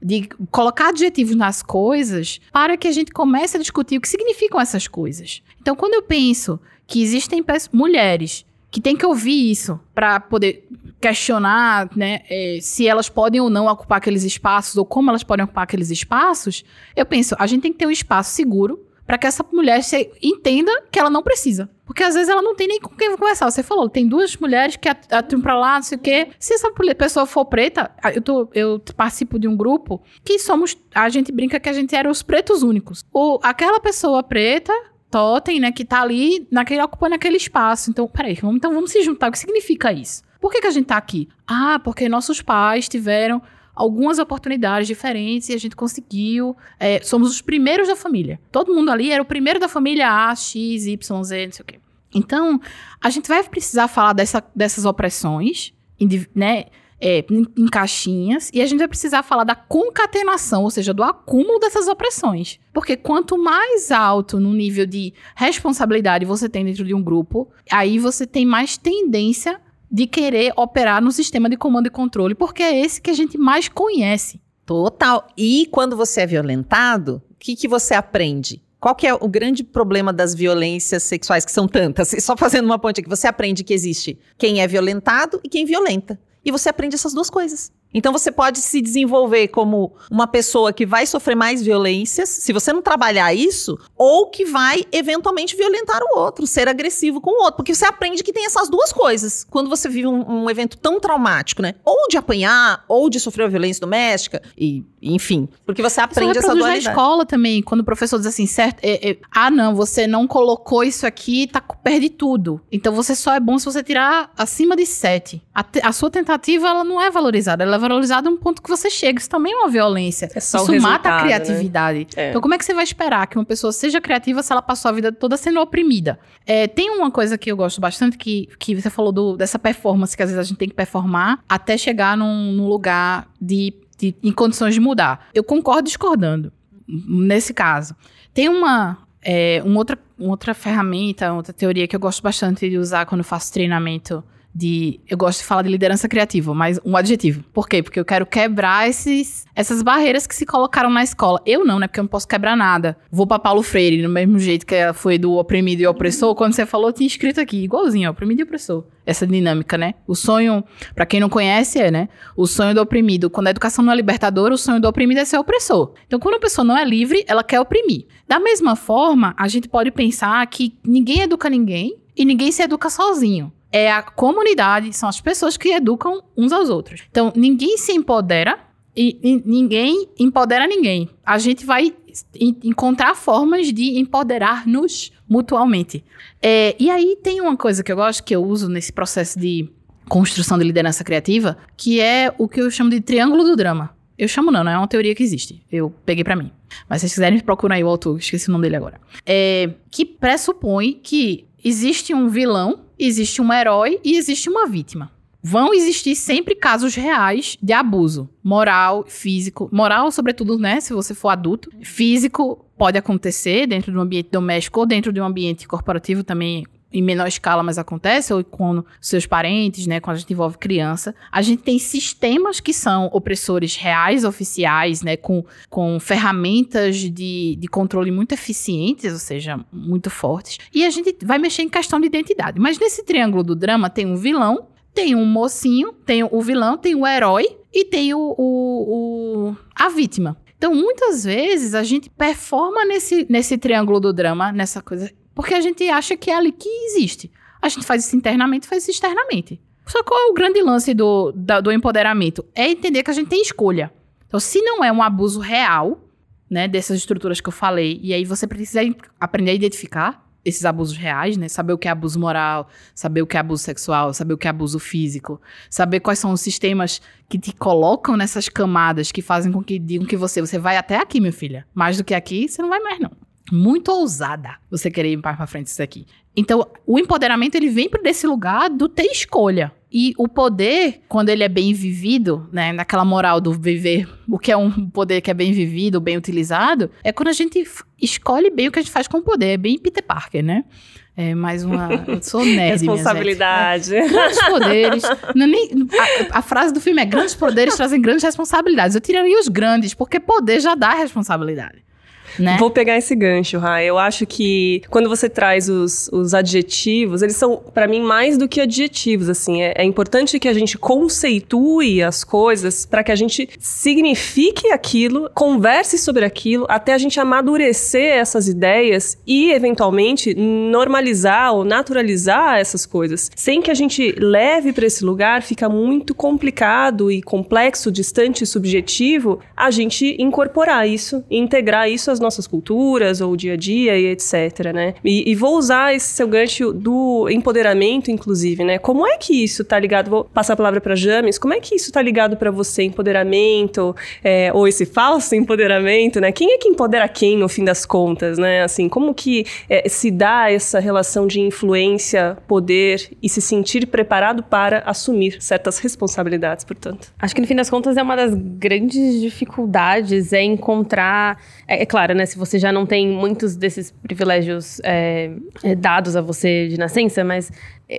de colocar adjetivos nas coisas para que a gente comece a discutir o que significam essas coisas. Então, quando eu penso que existem mulheres que têm que ouvir isso para poder questionar né, é, se elas podem ou não ocupar aqueles espaços ou como elas podem ocupar aqueles espaços, eu penso, a gente tem que ter um espaço seguro para que essa mulher se, entenda que ela não precisa. Porque às vezes ela não tem nem com quem conversar. Você falou, tem duas mulheres que atuam pra lá, não sei o quê. Se essa pessoa for preta, eu, tô, eu participo de um grupo que somos. A gente brinca que a gente era os pretos únicos. Ou aquela pessoa preta totem, né, que tá ali naquele, ocupando aquele espaço. Então, peraí, vamos, então vamos se juntar. O que significa isso? Por que, que a gente tá aqui? Ah, porque nossos pais tiveram algumas oportunidades diferentes e a gente conseguiu. É, somos os primeiros da família. Todo mundo ali era o primeiro da família A, X, Y, Z, não sei o quê. Então, a gente vai precisar falar dessa, dessas opressões, né? É, em caixinhas, e a gente vai precisar falar da concatenação, ou seja, do acúmulo dessas opressões. Porque quanto mais alto no nível de responsabilidade você tem dentro de um grupo, aí você tem mais tendência de querer operar no sistema de comando e controle, porque é esse que a gente mais conhece. Total. E quando você é violentado, o que, que você aprende? Qual que é o grande problema das violências sexuais, que são tantas? Só fazendo uma ponte aqui, você aprende que existe quem é violentado e quem violenta. E você aprende essas duas coisas. Então você pode se desenvolver como uma pessoa que vai sofrer mais violências, se você não trabalhar isso, ou que vai eventualmente violentar o outro, ser agressivo com o outro, porque você aprende que tem essas duas coisas quando você vive um, um evento tão traumático, né? Ou de apanhar, ou de sofrer violência doméstica, e enfim, porque você aprende essa dualidade. na escola também, quando o professor diz assim, certo, é, é, ah não, você não colocou isso aqui, tá perde tudo. Então você só é bom se você tirar acima de sete. A, a sua tentativa ela não é valorizada, ela é valorizada um ponto que você chega. Isso também é uma violência. É só Isso mata a né? criatividade. Né? É. Então, como é que você vai esperar que uma pessoa seja criativa se ela passou a vida toda sendo oprimida? É, tem uma coisa que eu gosto bastante, que, que você falou do, dessa performance, que às vezes a gente tem que performar até chegar num, num lugar de, de, em condições de mudar. Eu concordo discordando nesse caso. Tem uma, é, uma, outra, uma outra ferramenta, outra teoria que eu gosto bastante de usar quando faço treinamento de. Eu gosto de falar de liderança criativa, mas um adjetivo. Por quê? Porque eu quero quebrar esses, essas barreiras que se colocaram na escola. Eu não, né? Porque eu não posso quebrar nada. Vou pra Paulo Freire, do mesmo jeito que foi do oprimido e opressor. Quando você falou, tinha escrito aqui, igualzinho, oprimido e opressor. Essa dinâmica, né? O sonho, para quem não conhece, é, né? O sonho do oprimido. Quando a educação não é libertadora, o sonho do oprimido é ser opressor. Então, quando a pessoa não é livre, ela quer oprimir. Da mesma forma, a gente pode pensar que ninguém educa ninguém e ninguém se educa sozinho é a comunidade, são as pessoas que educam uns aos outros. Então, ninguém se empodera e, e ninguém empodera ninguém. A gente vai encontrar formas de empoderar-nos mutualmente. É, e aí tem uma coisa que eu gosto, que eu uso nesse processo de construção de liderança criativa, que é o que eu chamo de triângulo do drama. Eu chamo não, não é uma teoria que existe. Eu peguei para mim. Mas se vocês quiserem, procurar aí o autor, esqueci o nome dele agora. É, que pressupõe que existe um vilão, existe um herói e existe uma vítima. Vão existir sempre casos reais de abuso moral, físico, moral sobretudo, né, se você for adulto. Físico pode acontecer dentro de um ambiente doméstico ou dentro de um ambiente corporativo também em menor escala, mas acontece, ou com seus parentes, né, quando a gente envolve criança. A gente tem sistemas que são opressores reais, oficiais, né, com, com ferramentas de, de controle muito eficientes, ou seja, muito fortes. E a gente vai mexer em questão de identidade. Mas nesse triângulo do drama tem um vilão, tem um mocinho, tem o vilão, tem o herói e tem o, o, o a vítima. Então, muitas vezes, a gente performa nesse, nesse triângulo do drama, nessa coisa porque a gente acha que é ali que existe. A gente faz isso internamente, faz isso externamente. Só qual é o grande lance do, da, do empoderamento? É entender que a gente tem escolha. Então, se não é um abuso real, né, dessas estruturas que eu falei, e aí você precisa aprender a identificar esses abusos reais, né? Saber o que é abuso moral, saber o que é abuso sexual, saber o que é abuso físico, saber quais são os sistemas que te colocam nessas camadas que fazem com que digam que você, você vai até aqui, minha filha. Mais do que aqui, você não vai mais não muito ousada você querer ir pra frente isso aqui. Então, o empoderamento ele vem desse lugar do ter escolha. E o poder, quando ele é bem vivido, né, naquela moral do viver, o que é um poder que é bem vivido, bem utilizado, é quando a gente escolhe bem o que a gente faz com o poder. É bem Peter Parker, né? É mais uma. Eu sou nerd. Responsabilidade. É, grandes poderes. Não é nem, a, a, frase do filme é: grandes poderes trazem grandes responsabilidades. Eu tiraria os grandes, porque poder já dá responsabilidade. Né? Vou pegar esse gancho, Rai. Eu acho que quando você traz os, os adjetivos, eles são, para mim, mais do que adjetivos, assim. É, é, importante que a gente conceitue as coisas para que a gente signifique aquilo, converse sobre aquilo, até a gente amadurecer essas ideias e, eventualmente, normalizar ou naturalizar essas coisas. Sem que a gente leve para esse lugar, fica muito complicado e complexo, distante e subjetivo a gente incorporar isso integrar isso às nossas culturas ou dia a dia e etc, né? E, e, vou usar esse seu gancho do empoderamento, inclusive, né? Como é que isso tá ligado? Vou passar a palavra para James. Como é que isso tá ligado para você, empoderamento é, ou esse falso empoderamento, né? Quem é que empodera quem no fim das contas, né? Assim, como que é, se dá essa relação de influência, poder e se sentir preparado para assumir certas responsabilidades, portanto? Acho que no fim das contas é uma das grandes dificuldades é encontrar, é, é claro, né? Se você já não tem muitos desses privilégios é, dados a você de nascença, mas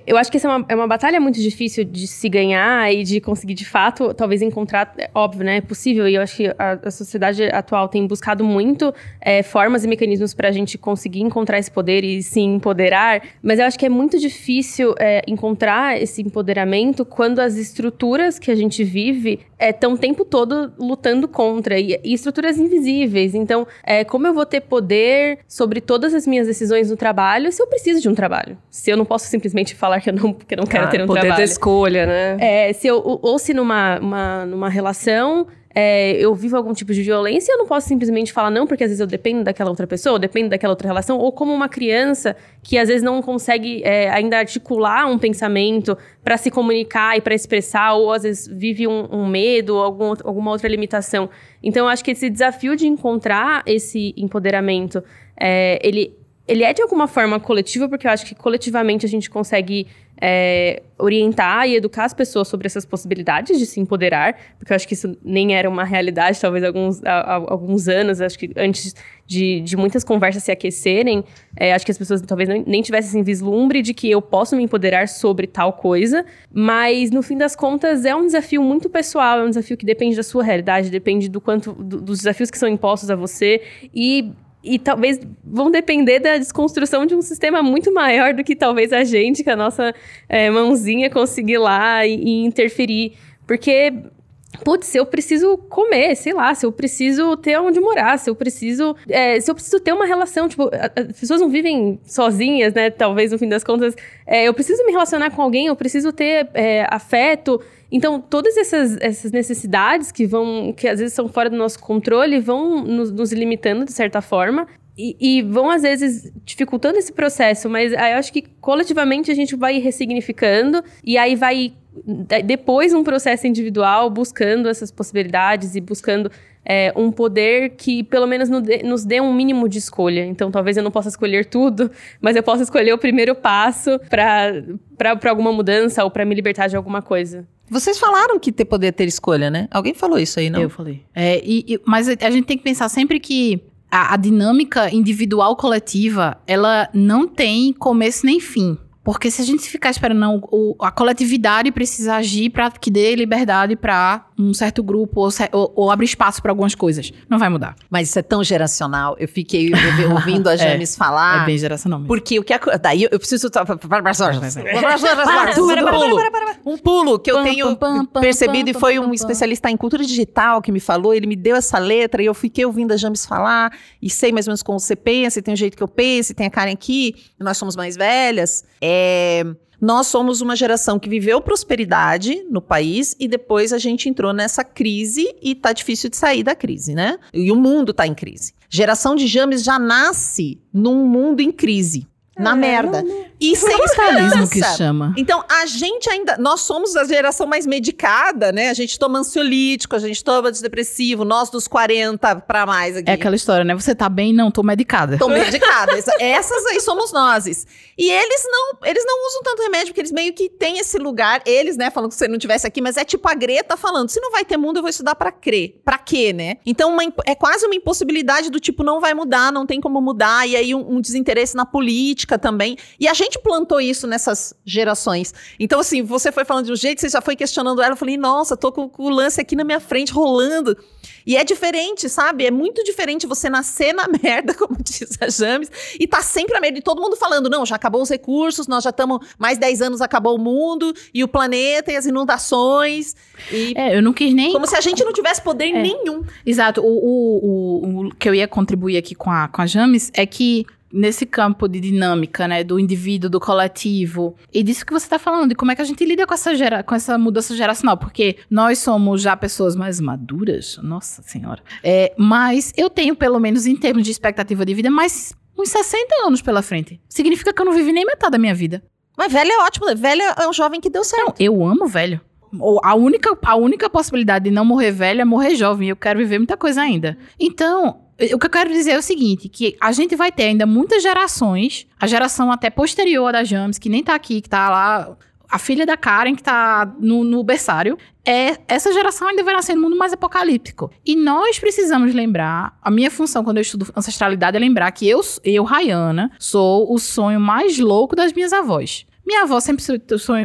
eu acho que essa é uma, é uma batalha muito difícil de se ganhar e de conseguir, de fato, talvez encontrar. É óbvio, né? É possível. E eu acho que a, a sociedade atual tem buscado muito é, formas e mecanismos para a gente conseguir encontrar esse poder e se empoderar. Mas eu acho que é muito difícil é, encontrar esse empoderamento quando as estruturas que a gente vive estão é, o tempo todo lutando contra. E, e estruturas invisíveis. Então, é, como eu vou ter poder sobre todas as minhas decisões no trabalho se eu preciso de um trabalho? Se eu não posso simplesmente falar que eu não, que eu não quero ah, ter um poder trabalho. Poder de escolha, né? É, se eu, ou se numa, uma, numa relação é, eu vivo algum tipo de violência, eu não posso simplesmente falar não, porque às vezes eu dependo daquela outra pessoa, eu dependo daquela outra relação, ou como uma criança que às vezes não consegue é, ainda articular um pensamento para se comunicar e para expressar, ou às vezes vive um, um medo, ou algum, alguma outra limitação. Então, eu acho que esse desafio de encontrar esse empoderamento, é, ele ele é de alguma forma coletivo, porque eu acho que coletivamente a gente consegue é, orientar e educar as pessoas sobre essas possibilidades de se empoderar, porque eu acho que isso nem era uma realidade, talvez alguns, há, alguns anos, acho que antes de, de muitas conversas se aquecerem, é, acho que as pessoas talvez nem tivessem vislumbre de que eu posso me empoderar sobre tal coisa, mas no fim das contas é um desafio muito pessoal, é um desafio que depende da sua realidade, depende do quanto do, dos desafios que são impostos a você e e talvez vão depender da desconstrução de um sistema muito maior do que talvez a gente, com a nossa é, mãozinha, conseguir lá e, e interferir. Porque putz, se eu preciso comer, sei lá, se eu preciso ter onde morar, se eu preciso, é, se eu preciso ter uma relação, tipo, as pessoas não vivem sozinhas, né? Talvez no fim das contas, é, eu preciso me relacionar com alguém, eu preciso ter é, afeto. Então, todas essas, essas necessidades que vão, que às vezes são fora do nosso controle, vão nos, nos limitando de certa forma. E, e, vão, às vezes, dificultando esse processo, mas aí eu acho que coletivamente a gente vai ressignificando e aí vai depois um processo individual buscando essas possibilidades e buscando é, um poder que pelo menos nos dê um mínimo de escolha. Então, talvez eu não possa escolher tudo, mas eu possa escolher o primeiro passo para alguma mudança ou para me libertar de alguma coisa. Vocês falaram que ter poder é ter escolha, né? Alguém falou isso aí, não? Eu falei. É, e, e, mas a gente tem que pensar sempre que a, a dinâmica individual coletiva, ela não tem começo nem fim. Porque se a gente ficar esperando, não, o, a coletividade precisa agir para que dê liberdade para um certo grupo ou, ou, ou abrir espaço para algumas coisas. Não vai mudar. Mas isso é tão geracional. Eu fiquei ouvindo a James é, falar. É bem geracional mesmo. Porque o que. Daí eu preciso. Um pulo que eu tenho percebido e foi um especialista em cultura digital que me falou. Ele me deu essa letra e eu fiquei ouvindo a James falar e sei mais ou menos como você pensa, e tem o jeito que eu penso, e tem a Karen aqui, nós somos mais velhas. É, nós somos uma geração que viveu prosperidade no país e depois a gente entrou nessa crise e tá difícil de sair da crise, né? E o mundo tá em crise. Geração de James já nasce num mundo em crise. Na É, merda. E sem Capitalismo que esperança. chama. Então, a gente ainda. Nós somos a geração mais medicada, né? A gente toma ansiolítico, a gente toma antidepressivo, nós dos 40 pra mais aqui. É aquela história, né? Você tá bem? Não, tô medicada. Estão medicadas. Essas aí somos nós. E eles não, eles não usam tanto remédio, porque eles meio que têm esse lugar. Eles, né, falando que você não tivesse aqui, mas é tipo a Greta falando: se não vai ter mundo, eu vou estudar pra crer. Pra quê, né? Então, uma é quase uma impossibilidade do tipo, não vai mudar, não tem como mudar. E aí, um, um desinteresse na política também. E a gente plantou isso nessas gerações. Então, assim, você foi falando de um jeito, você já foi questionando ela. Eu falei, nossa, tô com, com o lance aqui na minha frente rolando. E é diferente, sabe? É muito diferente você nascer na merda, como diz a James, e tá sempre a merda. E todo mundo falando, não, já acabou os recursos, nós já estamos mais 10 anos, acabou o mundo, e o planeta, e as inundações. E É, eu não quis nem. como se a gente não tivesse poder nenhum. Exato. O, o, o, o que eu ia contribuir aqui com a, com a James é que nesse campo de dinâmica, né, do indivíduo, do coletivo, e disso que você está falando, de como é que a gente lida com essa, gera, com essa mudança geracional, porque nós somos já pessoas mais maduras, nossa senhora, é, mas eu tenho, pelo menos em termos de expectativa de vida, mais uns 60 anos pela frente. Significa que eu não vivi nem metade da minha vida. Mas velho é ótimo, velho é um jovem que deu certo. Não, eu amo velho. A única, a única possibilidade de não morrer velho é morrer jovem. Eu quero viver muita coisa ainda. Então, o que eu quero dizer é o seguinte: que a gente vai ter ainda muitas gerações, a geração até posterior da James, que nem tá aqui, que tá lá. A filha da Karen, que tá no, no berçário, é essa geração ainda vai nascer no mundo mais apocalíptico. E nós precisamos lembrar, a minha função quando eu estudo ancestralidade é lembrar que eu, eu Rayana, sou o sonho mais louco das minhas avós. Minha avó sempre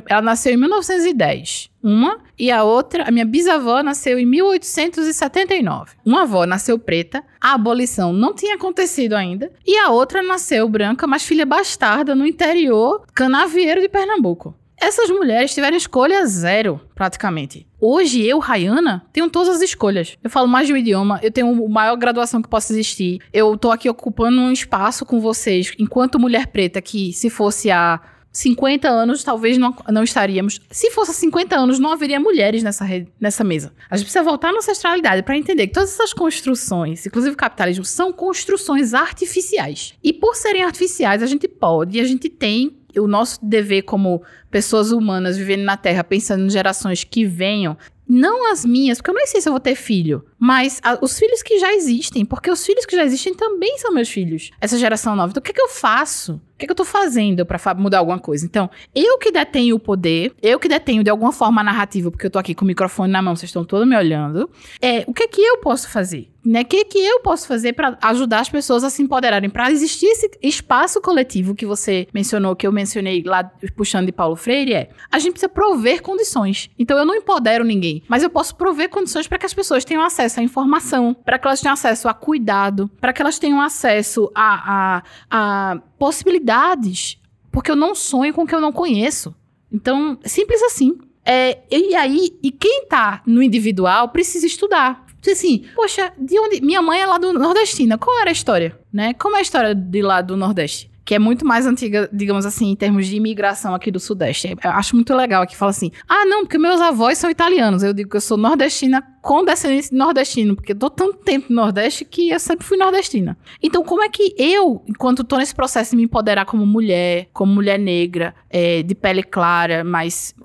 ela nasceu em 1910. Uma e a outra, a minha bisavó nasceu em 1879. Uma avó nasceu preta, a abolição não tinha acontecido ainda, e a outra nasceu branca, mas filha bastarda no interior canavieiro de Pernambuco. Essas mulheres tiveram escolha zero, praticamente. Hoje, eu, Rayana, tenho todas as escolhas. Eu falo mais de um idioma, eu tenho a maior graduação que possa existir. Eu tô aqui ocupando um espaço com vocês, enquanto mulher preta, que se fosse há 50 anos, talvez não, não estaríamos. Se fosse há 50 anos, não haveria mulheres nessa, rede- nessa mesa. A gente precisa voltar na ancestralidade para entender que todas essas construções, inclusive o capitalismo, são construções artificiais. E por serem artificiais, a gente pode e a gente tem o nosso dever como pessoas humanas vivendo na Terra, pensando em gerações que venham, não as minhas, porque eu nem sei se eu vou ter filho, mas a- os filhos que já existem, porque os filhos que já existem também são meus filhos, essa geração nova. Então, o que, é que eu faço? O que, é que eu tô fazendo pra fa- mudar alguma coisa? Então, eu que detenho o poder, eu que detenho de alguma forma a narrativa, porque eu tô aqui com o microfone na mão, vocês estão todos me olhando, é, o que é que eu posso fazer? Né? O que é que eu posso fazer pra ajudar as pessoas a se empoderarem, Pra existir esse espaço coletivo que você mencionou, que eu mencionei lá puxando de Paulo Freire, é a gente precisa prover condições. Então eu não empodero ninguém, mas eu posso prover condições para que as pessoas tenham acesso à informação, para que elas tenham acesso a cuidado, para que elas tenham acesso a, a, a possibilidades, porque eu não sonho com o que eu não conheço. Então, simples assim. É, e aí, e quem tá no individual precisa estudar. Assim, poxa, de onde. Minha mãe é lá do Nordestina. Qual era a história? Né? Como é a história de lá do Nordeste? Que é muito mais antiga, digamos assim, em termos de imigração aqui do Sudeste. Eu acho muito legal que fala assim: ah, não, porque meus avós são italianos. Eu digo que eu sou nordestina com descendência de nordestino, porque eu tô tanto tempo no Nordeste que eu sempre fui nordestina. Então, como é que eu, enquanto tô nesse processo de me empoderar como mulher, como mulher negra, é, de pele clara, mas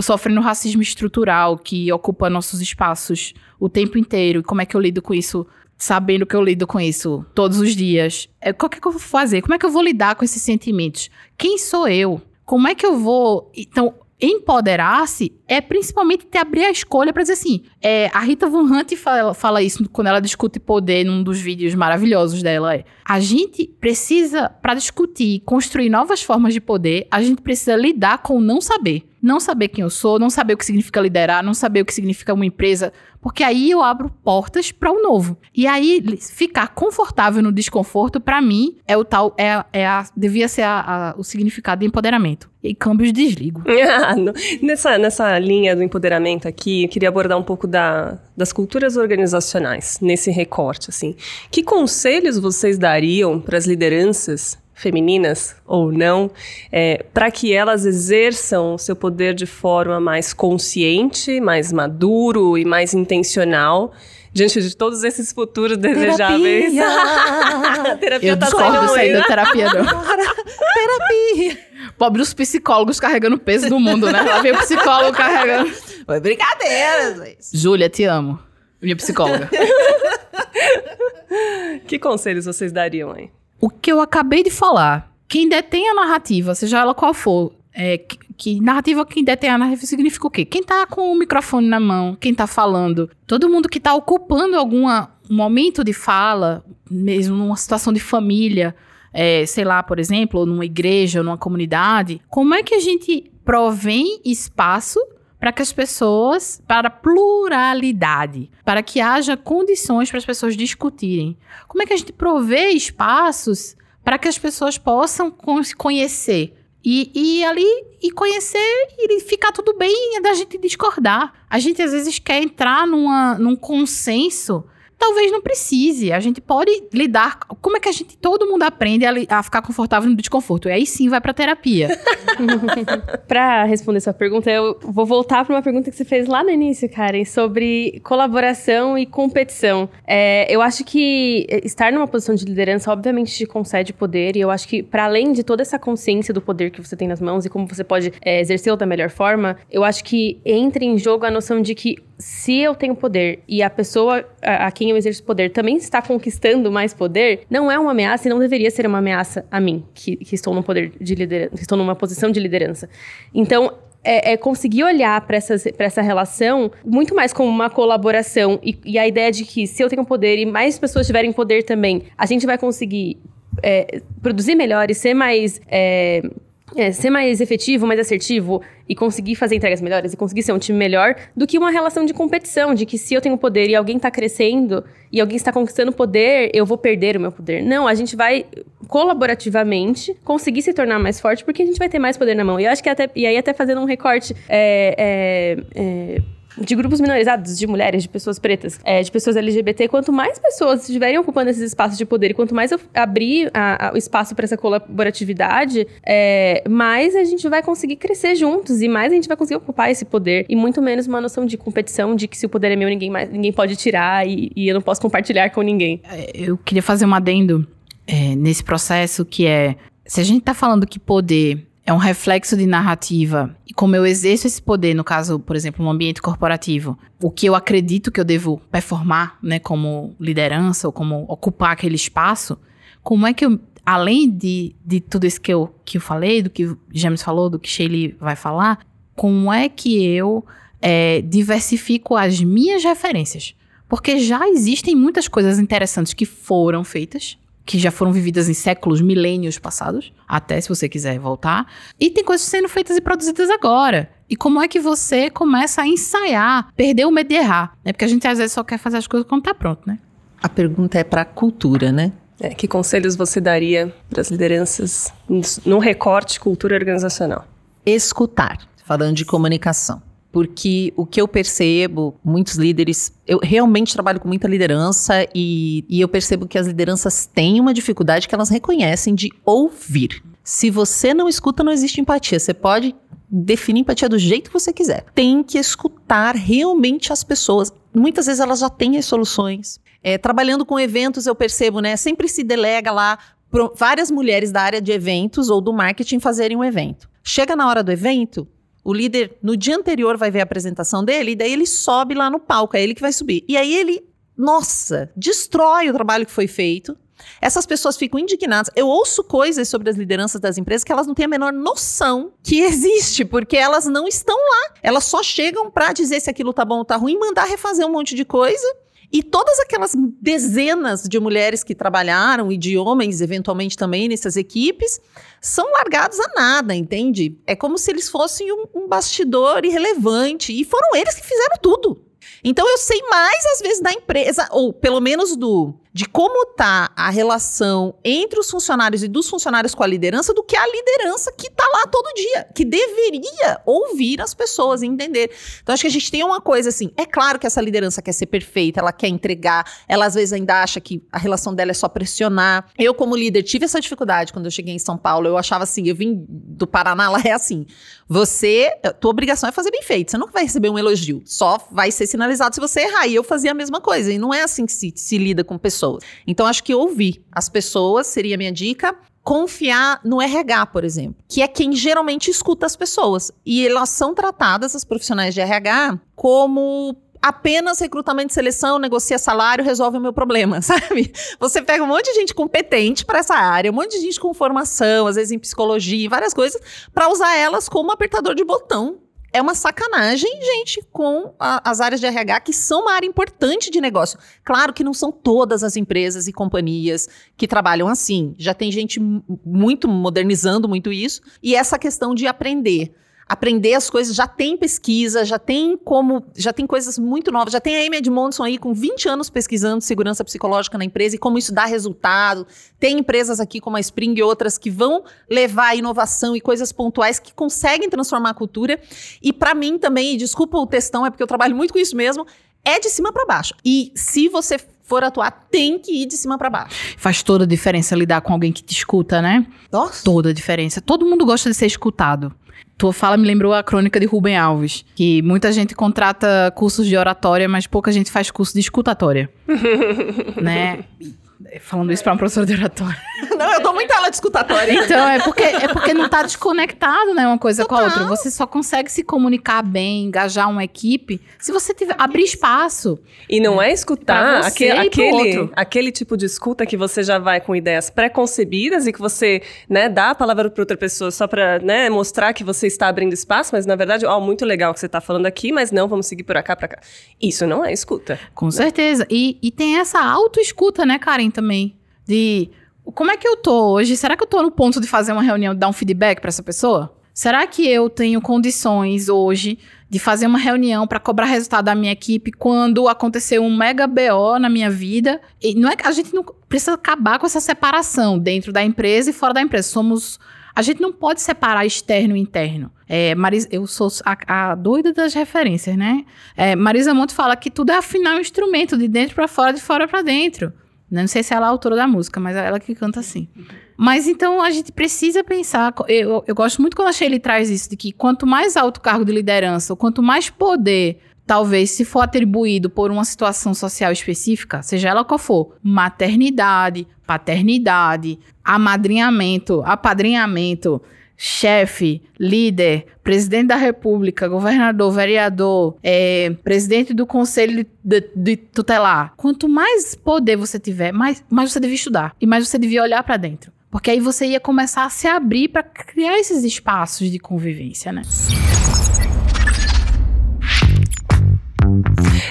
sofrendo racismo estrutural que ocupa nossos espaços o tempo inteiro, e como é que eu lido com isso, sabendo que eu lido com isso todos os dias? É, o que é que eu vou fazer? Como é que eu vou lidar com esses sentimentos? Quem sou eu? Como é que eu vou. Então, empoderar-se é principalmente ter abrir a escolha para dizer assim. é, a Rita Von Hunt fala, fala isso quando ela discute poder num dos vídeos maravilhosos dela. É, a gente precisa, para discutir, construir novas formas de poder, a gente precisa lidar com o não saber. Não saber quem eu sou, não saber o que significa liderar, não saber o que significa uma empresa, porque aí eu abro portas para o novo. E aí ficar confortável no desconforto, para mim, é o tal, é, é a, devia ser a- a- o significado de empoderamento. E câmbios desligo. Ah, nessa, nessa linha do empoderamento aqui, eu queria abordar um pouco da, das culturas organizacionais, nesse recorte, assim. Que conselhos vocês dariam para as lideranças femininas ou não, é, para que elas exerçam o seu poder de forma mais consciente, mais maduro e mais intencional diante de todos esses futuros desejáveis. Terapia. terapia Eu tá discordo isso aí da terapia, não. Terapia. Pobre os psicólogos carregando o peso do mundo, né? Lá vem o psicólogo carregando. Foi brincadeira, Luiz. Júlia, te amo. Minha psicóloga. Que conselhos vocês dariam aí? O que eu acabei de falar, quem detém a narrativa, seja ela qual for, é, que, que narrativa, quem detém a narrativa significa o quê? Quem tá com o microfone na mão, quem tá falando, todo mundo que tá ocupando alguma um momento de fala, mesmo numa situação de família, é, sei lá, por exemplo, ou numa igreja, ou numa comunidade, como é que a gente provém espaço para que as pessoas, para pluralidade, para que haja condições para as pessoas discutirem. Como é que a gente provê espaços para que as pessoas possam se conhecer? E, e ali, e conhecer e ficar tudo bem da gente discordar. A gente às vezes quer entrar numa, num consenso. Talvez não precise. A gente pode lidar. Como é que a gente, todo mundo aprende a, a ficar confortável no desconforto? E aí sim vai pra terapia. Pra responder sua pergunta, eu vou voltar para uma pergunta que você fez lá no início, Karen, sobre colaboração e competição. É, eu acho que estar numa posição de liderança, obviamente, te concede poder, e eu acho que, para além de toda essa consciência do poder que você tem nas mãos e como você pode é, exercê-lo da melhor forma, eu acho que entra em jogo a noção de que se eu tenho poder e a pessoa a, a quem eu exerço poder também está conquistando mais poder, não é uma ameaça e não deveria ser uma ameaça a mim, que, que estou num poder de liderança, que estou numa posição de liderança. Então, é, é conseguir olhar para essa relação muito mais como uma colaboração e, e a ideia de que se eu tenho poder e mais pessoas tiverem poder também, a gente vai conseguir é, produzir melhor e ser mais. É, é, ser mais efetivo, mais assertivo e conseguir fazer entregas melhores e conseguir ser um time melhor do que uma relação de competição, de que se eu tenho poder e alguém está crescendo e alguém está conquistando poder, eu vou perder o meu poder. Não, a gente vai colaborativamente conseguir se tornar mais forte porque a gente vai ter mais poder na mão. E acho que até, e aí até fazendo um recorte é, é, é, de grupos minorizados, de mulheres, de pessoas pretas, é, de pessoas LGBT, quanto mais pessoas estiverem ocupando esses espaços de poder e quanto mais eu abrir a- a- o espaço para essa colaboratividade, é, mais a gente vai conseguir crescer juntos e mais a gente vai conseguir ocupar esse poder e muito menos uma noção de competição, de que se o poder é meu, ninguém, mais, ninguém pode tirar e, e eu não posso compartilhar com ninguém. É, eu queria fazer um adendo é, nesse processo que é se a gente tá falando que poder é um reflexo de narrativa e como eu exerço esse poder, no caso, por exemplo, no ambiente corporativo, o que eu acredito que eu devo performar, né, como liderança ou como ocupar aquele espaço, como é que eu, além de, de tudo isso que eu, que eu falei, do que James falou, do que Shaley vai falar, como é que eu é, diversifico as minhas referências? Porque já existem muitas coisas interessantes que foram feitas, que já foram vividas em séculos, milênios passados, até se você quiser voltar. E tem coisas sendo feitas e produzidas agora. E como é que você começa a ensaiar, perder o medo de errar? Né? Porque a gente às vezes só quer fazer as coisas quando tá pronto, né? A pergunta é pra cultura, né? É, que conselhos você daria para as lideranças num recorte cultura organizacional? Escutar, falando de comunicação. Porque o que eu percebo, muitos líderes, eu realmente trabalho com muita liderança e, e eu percebo que as lideranças têm uma dificuldade que elas reconhecem de ouvir. Se você não escuta, não existe empatia. Você pode definir empatia do jeito que você quiser. Tem que escutar realmente as pessoas. Muitas vezes elas já têm as soluções. É, trabalhando com eventos, eu percebo, né? Sempre se delega lá várias mulheres da área de eventos ou do marketing fazerem um evento. Chega na hora do evento, o líder, no dia anterior, vai ver a apresentação dele, e daí ele sobe lá no palco, é ele que vai subir. E aí ele, nossa, destrói o trabalho que foi feito. Essas pessoas ficam indignadas. Eu ouço coisas sobre as lideranças das empresas que elas não têm a menor noção que existe, porque elas não estão lá. Elas só chegam pra dizer se aquilo tá bom ou tá ruim, mandar refazer um monte de coisa. E todas aquelas dezenas de mulheres que trabalharam e de homens, eventualmente também, nessas equipes, são largados a nada, entende? É como se eles fossem um, um bastidor irrelevante. E foram eles que fizeram tudo. Então eu sei mais, às vezes, da empresa, ou pelo menos do de como tá a relação entre os funcionários e dos funcionários com a liderança do que a liderança que tá lá todo dia, que deveria ouvir as pessoas e entender. Então acho que a gente tem uma coisa assim, é claro que essa liderança quer ser perfeita, ela quer entregar, ela às vezes ainda acha que a relação dela é só pressionar. Eu como líder tive essa dificuldade quando eu cheguei em São Paulo, eu achava assim, eu vim do Paraná, lá é assim, você, tua obrigação é fazer bem feito, você nunca vai receber um elogio, só vai ser sinalizado se você errar, e eu fazia a mesma coisa, e não é assim que se, se lida com pessoas pessoas. Então, acho que ouvir as pessoas seria minha dica. Confiar no RH, por exemplo, que é quem geralmente escuta as pessoas. E elas são tratadas, as profissionais de RH, como apenas recrutamento e seleção, negocia salário, resolve o meu problema, sabe? Você pega um monte de gente competente para essa área, um monte de gente com formação, às vezes em psicologia, várias coisas, para usar elas como apertador de botão é uma sacanagem, gente, com a, as áreas de RH, que são uma área importante de negócio. Claro que não são todas as empresas e companhias que trabalham assim. Já tem gente muito modernizando muito isso. E essa questão de aprender aprender as coisas, já tem pesquisa, já tem como, já tem coisas muito novas, já tem a Amy Edmondson aí com 20 anos pesquisando segurança psicológica na empresa e como isso dá resultado. Tem empresas aqui como a Spring e outras que vão levar a inovação e coisas pontuais que conseguem transformar a cultura. E para mim também, e desculpa o textão, é porque eu trabalho muito com isso mesmo, é de cima para baixo. E se você for atuar, tem que ir de cima para baixo. Faz toda a diferença lidar com alguém que te escuta, né? Nossa. Toda a diferença. Todo mundo gosta de ser escutado. Tua fala me lembrou a crônica de Rubem Alves, que muita gente contrata cursos de oratória, mas pouca gente faz curso de escutatória. né? Falando isso para uma professora de oratória. Não, eu dou muita aula de escutatória. Então, é porque, é porque não tá desconectado, né? Uma coisa Total. com a outra. Você só consegue se comunicar bem, engajar uma equipe, se você tiver, abrir espaço. E não é escutar aquele, aquele, aquele tipo de escuta que você já vai com ideias pré-concebidas e que você, né, dá a palavra para outra pessoa só para, né, mostrar que você está abrindo espaço, mas na verdade, ó, muito legal que você está falando aqui, mas não, vamos seguir por cá, para cá. Isso não é escuta. Com né? certeza. E, e tem essa auto-escuta, né, Karen, também. De como é que eu tô hoje? Será que eu tô no ponto de fazer uma reunião, dar um feedback para essa pessoa? Será que eu tenho condições hoje de fazer uma reunião para cobrar resultado da minha equipe quando aconteceu um mega BO na minha vida? E não é a gente não precisa acabar com essa separação dentro da empresa e fora da empresa. Somos a gente não pode separar externo e interno. É, Marisa, eu sou a, a, doida das referências, né? É, Marisa Monte fala que tudo é afinar um instrumento de dentro para fora, de fora para dentro. Não sei se ela é a autora da música, mas é ela que canta assim. Mas então a gente precisa pensar. Eu, eu gosto muito quando a Shirley traz isso, de que quanto mais alto cargo de liderança, ou quanto mais poder, talvez, se for atribuído por uma situação social específica, seja ela qual for, maternidade, paternidade, amadrinhamento, apadrinhamento, chefe, líder, presidente da república, governador, vereador, é, presidente do conselho de, de, tutelar. Quanto mais poder você tiver, mais, mais você devia estudar e mais você devia olhar para dentro. Porque aí você ia começar a se abrir para criar esses espaços de convivência, né?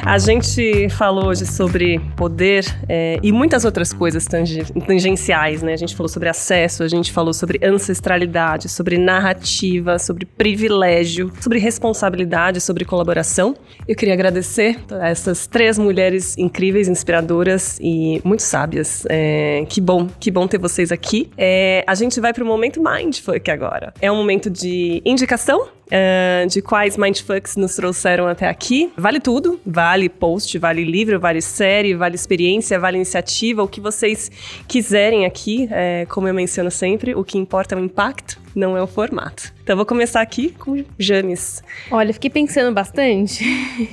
A gente falou hoje sobre poder é, e muitas outras coisas tangenciais, né? A gente falou sobre acesso, a gente falou sobre ancestralidade, sobre narrativa, sobre privilégio, sobre responsabilidade, sobre colaboração. Eu queria agradecer a essas três mulheres incríveis, inspiradoras e muito sábias. É, que bom, que bom ter vocês aqui. É, a gente vai para o momento Mindfuck agora. É um momento de indicação uh, de quais Mindfucks nos trouxeram até aqui. Vale tudo, vale post, vale livro, vale série, vale experiência, vale iniciativa, o que vocês quiserem aqui. É, como eu menciono sempre, o que importa é o impacto, não é o formato. Então vou começar aqui com James. Olha, fiquei pensando bastante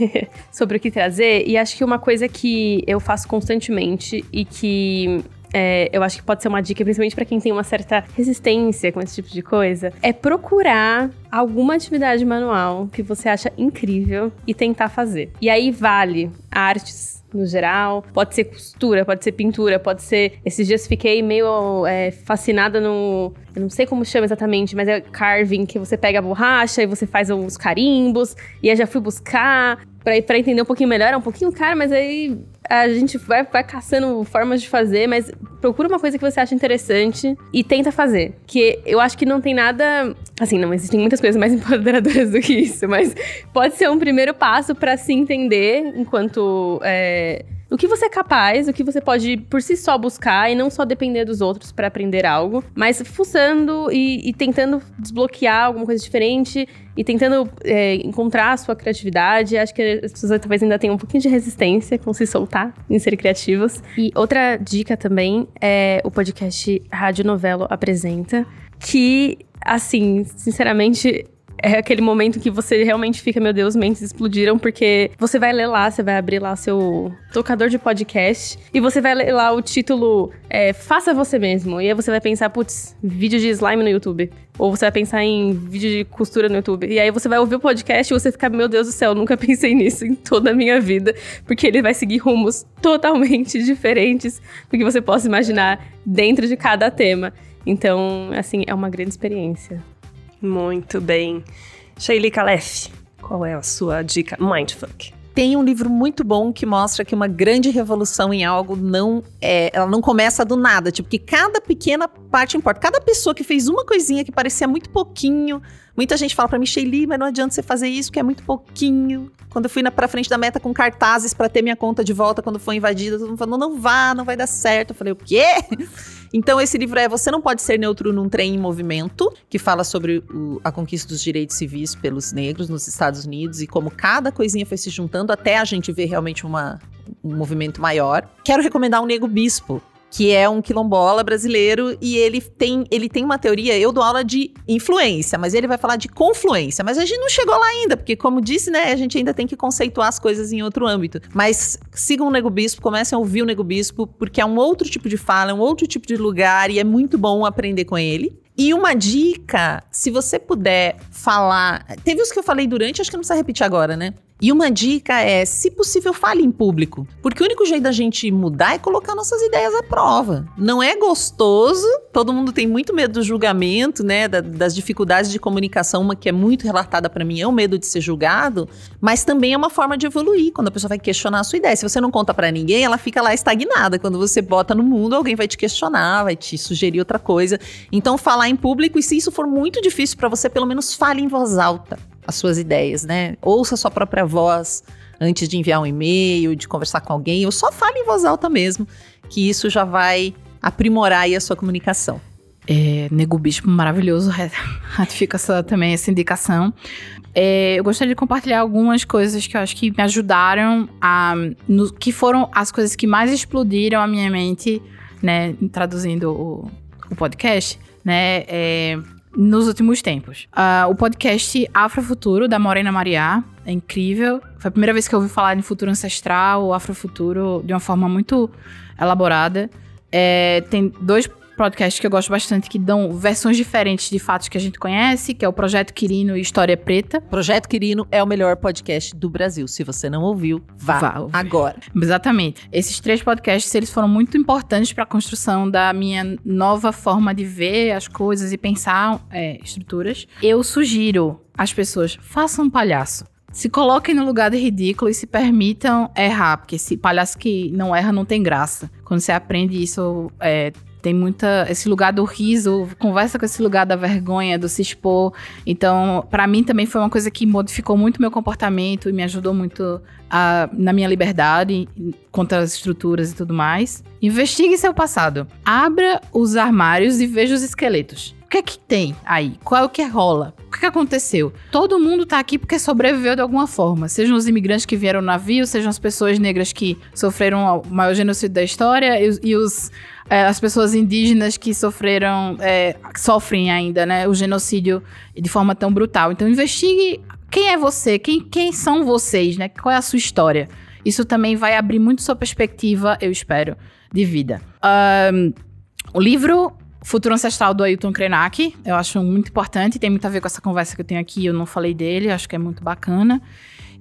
sobre o que trazer e acho que uma coisa que eu faço constantemente e que é, eu acho que pode ser uma dica, principalmente para quem tem uma certa resistência com esse tipo de coisa, é procurar alguma atividade manual que você acha incrível e tentar fazer. E aí vale artes no geral. Pode ser costura, pode ser pintura, pode ser. Esses dias fiquei meio é, fascinada no. Eu não sei como chama exatamente, mas é carving, que você pega a borracha e você faz os carimbos. E aí já fui buscar pra entender um pouquinho melhor. É um pouquinho caro, mas aí a gente vai, vai caçando formas de fazer, mas procura uma coisa que você acha interessante e tenta fazer. Que eu acho que não tem nada. Assim, não existem muitas coisas mais empoderadoras do que isso, mas pode ser um primeiro passo para se entender enquanto. É, o que você é capaz, o que você pode por si só buscar e não só depender dos outros para aprender algo, mas fuçando e, e, tentando desbloquear alguma coisa diferente e tentando é, encontrar a sua criatividade. Acho que as pessoas talvez ainda tenham um pouquinho de resistência com se soltar em ser criativas. E outra dica também é o podcast Rádio Novelo Apresenta, que, assim, sinceramente, é aquele momento que você realmente fica, meu Deus, mentes explodiram, porque você vai ler lá, você vai abrir lá seu tocador de podcast e você vai ler lá o título é, Faça Você Mesmo. E aí você vai pensar, putz, vídeo de slime no YouTube. Ou você vai pensar em vídeo de costura no YouTube. E aí você vai ouvir o podcast e você fica, meu Deus do céu, nunca pensei nisso em toda a minha vida. Porque ele vai seguir rumos totalmente diferentes do que você possa imaginar dentro de cada tema. Então, assim, é uma grande experiência. Muito bem. Sheili Calef, qual é a sua dica Mindfuck? Tem um livro muito bom que mostra que uma grande revolução em algo não é, ela não começa do nada, tipo que cada pequena parte importa. Cada pessoa que fez uma coisinha que parecia muito pouquinho, muita gente fala para mim, Sheili, mas não adianta você fazer isso, que é muito pouquinho. Quando eu fui na pra frente da meta com cartazes para ter minha conta de volta quando foi invadida, todo mundo falou, não, não vá, não vai dar certo. Eu falei, o quê? Então, esse livro é Você Não Pode Ser Neutro num Trem em Movimento, que fala sobre o, a conquista dos direitos civis pelos negros nos Estados Unidos e como cada coisinha foi se juntando até a gente ver realmente uma, um movimento maior. Quero recomendar o Nego Bispo, que é um quilombola brasileiro e ele tem, ele tem uma teoria, eu dou aula de influência, mas ele vai falar de confluência, mas a gente não chegou lá ainda, porque como disse, né, a gente ainda tem que conceituar as coisas em outro âmbito. Mas sigam o Nego Bispo, comecem a ouvir o Nego Bispo, porque é um outro tipo de fala, é um outro tipo de lugar e é muito bom aprender com ele. E uma dica, se você puder falar. Teve os que eu falei durante, acho que não precisa repetir agora, né? E uma dica é, se possível, fale em público. Porque o único jeito da gente mudar é colocar nossas ideias à prova. Não é gostoso, todo mundo tem muito medo do julgamento, né? Da, das dificuldades de comunicação. Uma que é muito relatada para mim é o medo de ser julgado, mas também é uma forma de evoluir. Quando a pessoa vai questionar a sua ideia. Se você não conta para ninguém, ela fica lá estagnada. Quando você bota no mundo, alguém vai te questionar, vai te sugerir outra coisa. Então, falar em público, e se isso for muito difícil para você, pelo menos fale em voz alta as suas ideias, né? Ouça sua própria voz antes de enviar um e-mail, de conversar com alguém, ou só fale em voz alta mesmo, que isso já vai aprimorar a sua comunicação. É, Nego Bispo, maravilhoso, ratifica essa, também essa indicação. É, eu gostaria de compartilhar algumas coisas que eu acho que me ajudaram a. No, que foram as coisas que mais explodiram a minha mente, né? Traduzindo o, o podcast, né? É, nos últimos tempos. Uh, o podcast Afrofuturo, da Morena Mariá, é incrível. Foi a primeira vez que eu ouvi falar em futuro ancestral, afrofuturo, de uma forma muito elaborada. É, tem dois podcasts que eu gosto bastante que dão versões diferentes de fatos que a gente conhece, que é o Projeto Quirino e História Preta. Projeto Quirino é o melhor podcast do Brasil. Se você não ouviu, vá, vá agora. Exatamente. Esses três podcasts, eles foram muito importantes para a construção da minha nova forma de ver as coisas e pensar é, estruturas. Eu sugiro às pessoas, façam um palhaço se coloquem no lugar de ridículo e se permitam errar, porque esse palhaço que não erra não tem graça. Quando você aprende isso é, tem muita esse lugar do riso, conversa com esse lugar da vergonha, do se expor. Então, para mim também foi uma coisa que modificou muito meu comportamento e me ajudou muito a, na minha liberdade contra as estruturas e tudo mais. Investigue seu passado. Abra os armários e veja os esqueletos. O que é que tem aí? Qual é o que rola? O que, que aconteceu? Todo mundo tá aqui porque sobreviveu de alguma forma. Sejam os imigrantes que vieram no navio, sejam as pessoas negras que sofreram o maior genocídio da história e, e os é, as pessoas indígenas que sofreram, é, sofrem ainda, né, o genocídio de forma tão brutal. Então, investigue quem é você, quem, quem são vocês, né, qual é a sua história. Isso também vai abrir muito sua perspectiva, eu espero, de vida. Um, o livro Futuro Ancestral do Ailton Krenak, eu acho muito importante, tem muito a ver com essa conversa que eu tenho aqui, eu não falei dele, acho que é muito bacana.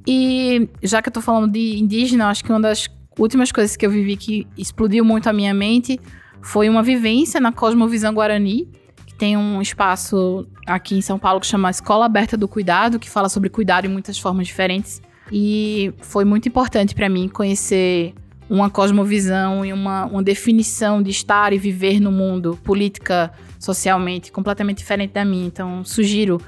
E já que eu tô falando de indígena, acho que uma das últimas coisas que eu vivi que explodiu muito a minha mente foi uma vivência na Cosmovisão Guarani, que tem um espaço aqui em São Paulo que chama Escola Aberta do Cuidado, que fala sobre cuidado em muitas formas diferentes. E foi muito importante para mim conhecer uma cosmovisão e uma, uma definição de estar e viver no mundo, política, socialmente, completamente diferente da minha. Então, sugiro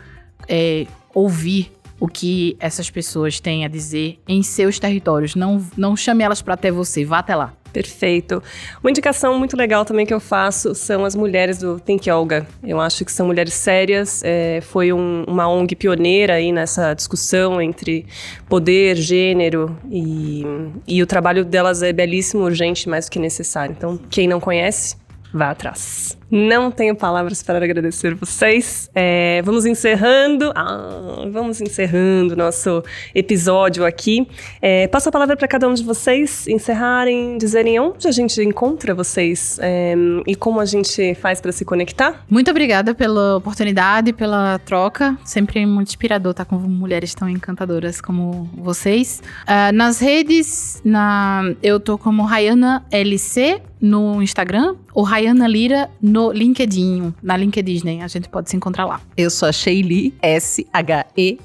é, ouvir o que essas pessoas têm a dizer em seus territórios. Não, não chame elas para até você, vá até lá. Perfeito. Uma indicação muito legal também que eu faço são as mulheres do Think Yoga. Eu acho que são mulheres sérias. É, foi um, uma ONG pioneira aí nessa discussão entre poder, gênero e, e o trabalho delas é belíssimo, urgente, mais do que necessário. Então, quem não conhece, vá atrás. Não tenho palavras para agradecer vocês. É, vamos encerrando. Ah, vamos encerrando nosso episódio aqui. É, passo a palavra para cada um de vocês encerrarem, dizerem onde a gente encontra vocês é, e como a gente faz para se conectar. Muito obrigada pela oportunidade, pela troca. Sempre muito inspirador estar com mulheres tão encantadoras como vocês. Uh, nas redes, na, eu tô como Rayana LC no Instagram, ou Rayana Lira no no LinkedIn, na LinkedIn, a gente pode se encontrar lá. Eu sou a Sheili, S-H-E-Y-L-L-I.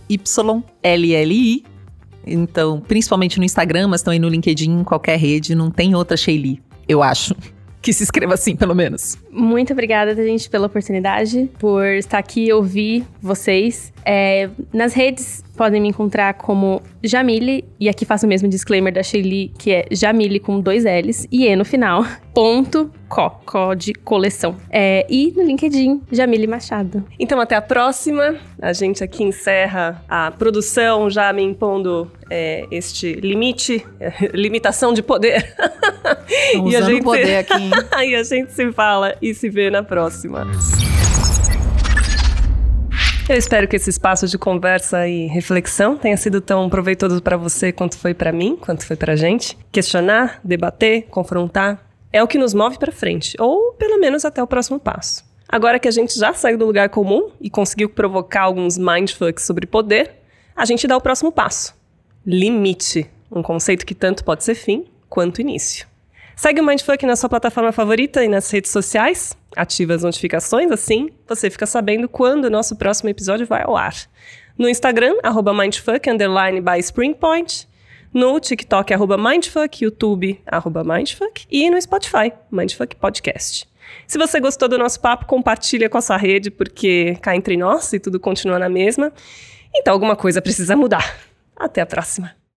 Então, principalmente no Instagram, mas também no LinkedIn, em qualquer rede, não tem outra Sheili, eu acho que se escreva assim, pelo menos. Muito obrigada, gente, pela oportunidade, por estar aqui e ouvir vocês. É, nas redes podem me encontrar como Jamile, e aqui faço o mesmo disclaimer da Shelly, que é Jamile com dois L's e E no final, ponto co, co de coleção. É, e no LinkedIn, Jamile Machado. Então até a próxima. A gente aqui encerra a produção já me impondo é, este limite, limitação de poder. e a gente poder aqui. e a gente se fala e se vê na próxima. Eu espero que esse espaço de conversa e reflexão tenha sido tão proveitoso para você quanto foi para mim, quanto foi para gente. Questionar, debater, confrontar é o que nos move para frente, ou pelo menos até o próximo passo. Agora que a gente já saiu do lugar comum e conseguiu provocar alguns mindfucks sobre poder, a gente dá o próximo passo. Limite, um conceito que tanto pode ser fim quanto início. Segue o Mindfuck na sua plataforma favorita e nas redes sociais. Ativa as notificações, assim você fica sabendo quando o nosso próximo episódio vai ao ar. No Instagram, arroba Mindfuck, underline by Springpoint. No TikTok, arroba Mindfuck, YouTube, arroba Mindfuck. E no Spotify, Mindfuck Podcast. Se você gostou do nosso papo, compartilha com a sua rede, porque cá entre nós e tudo continua na mesma. Então alguma coisa precisa mudar. Até a próxima.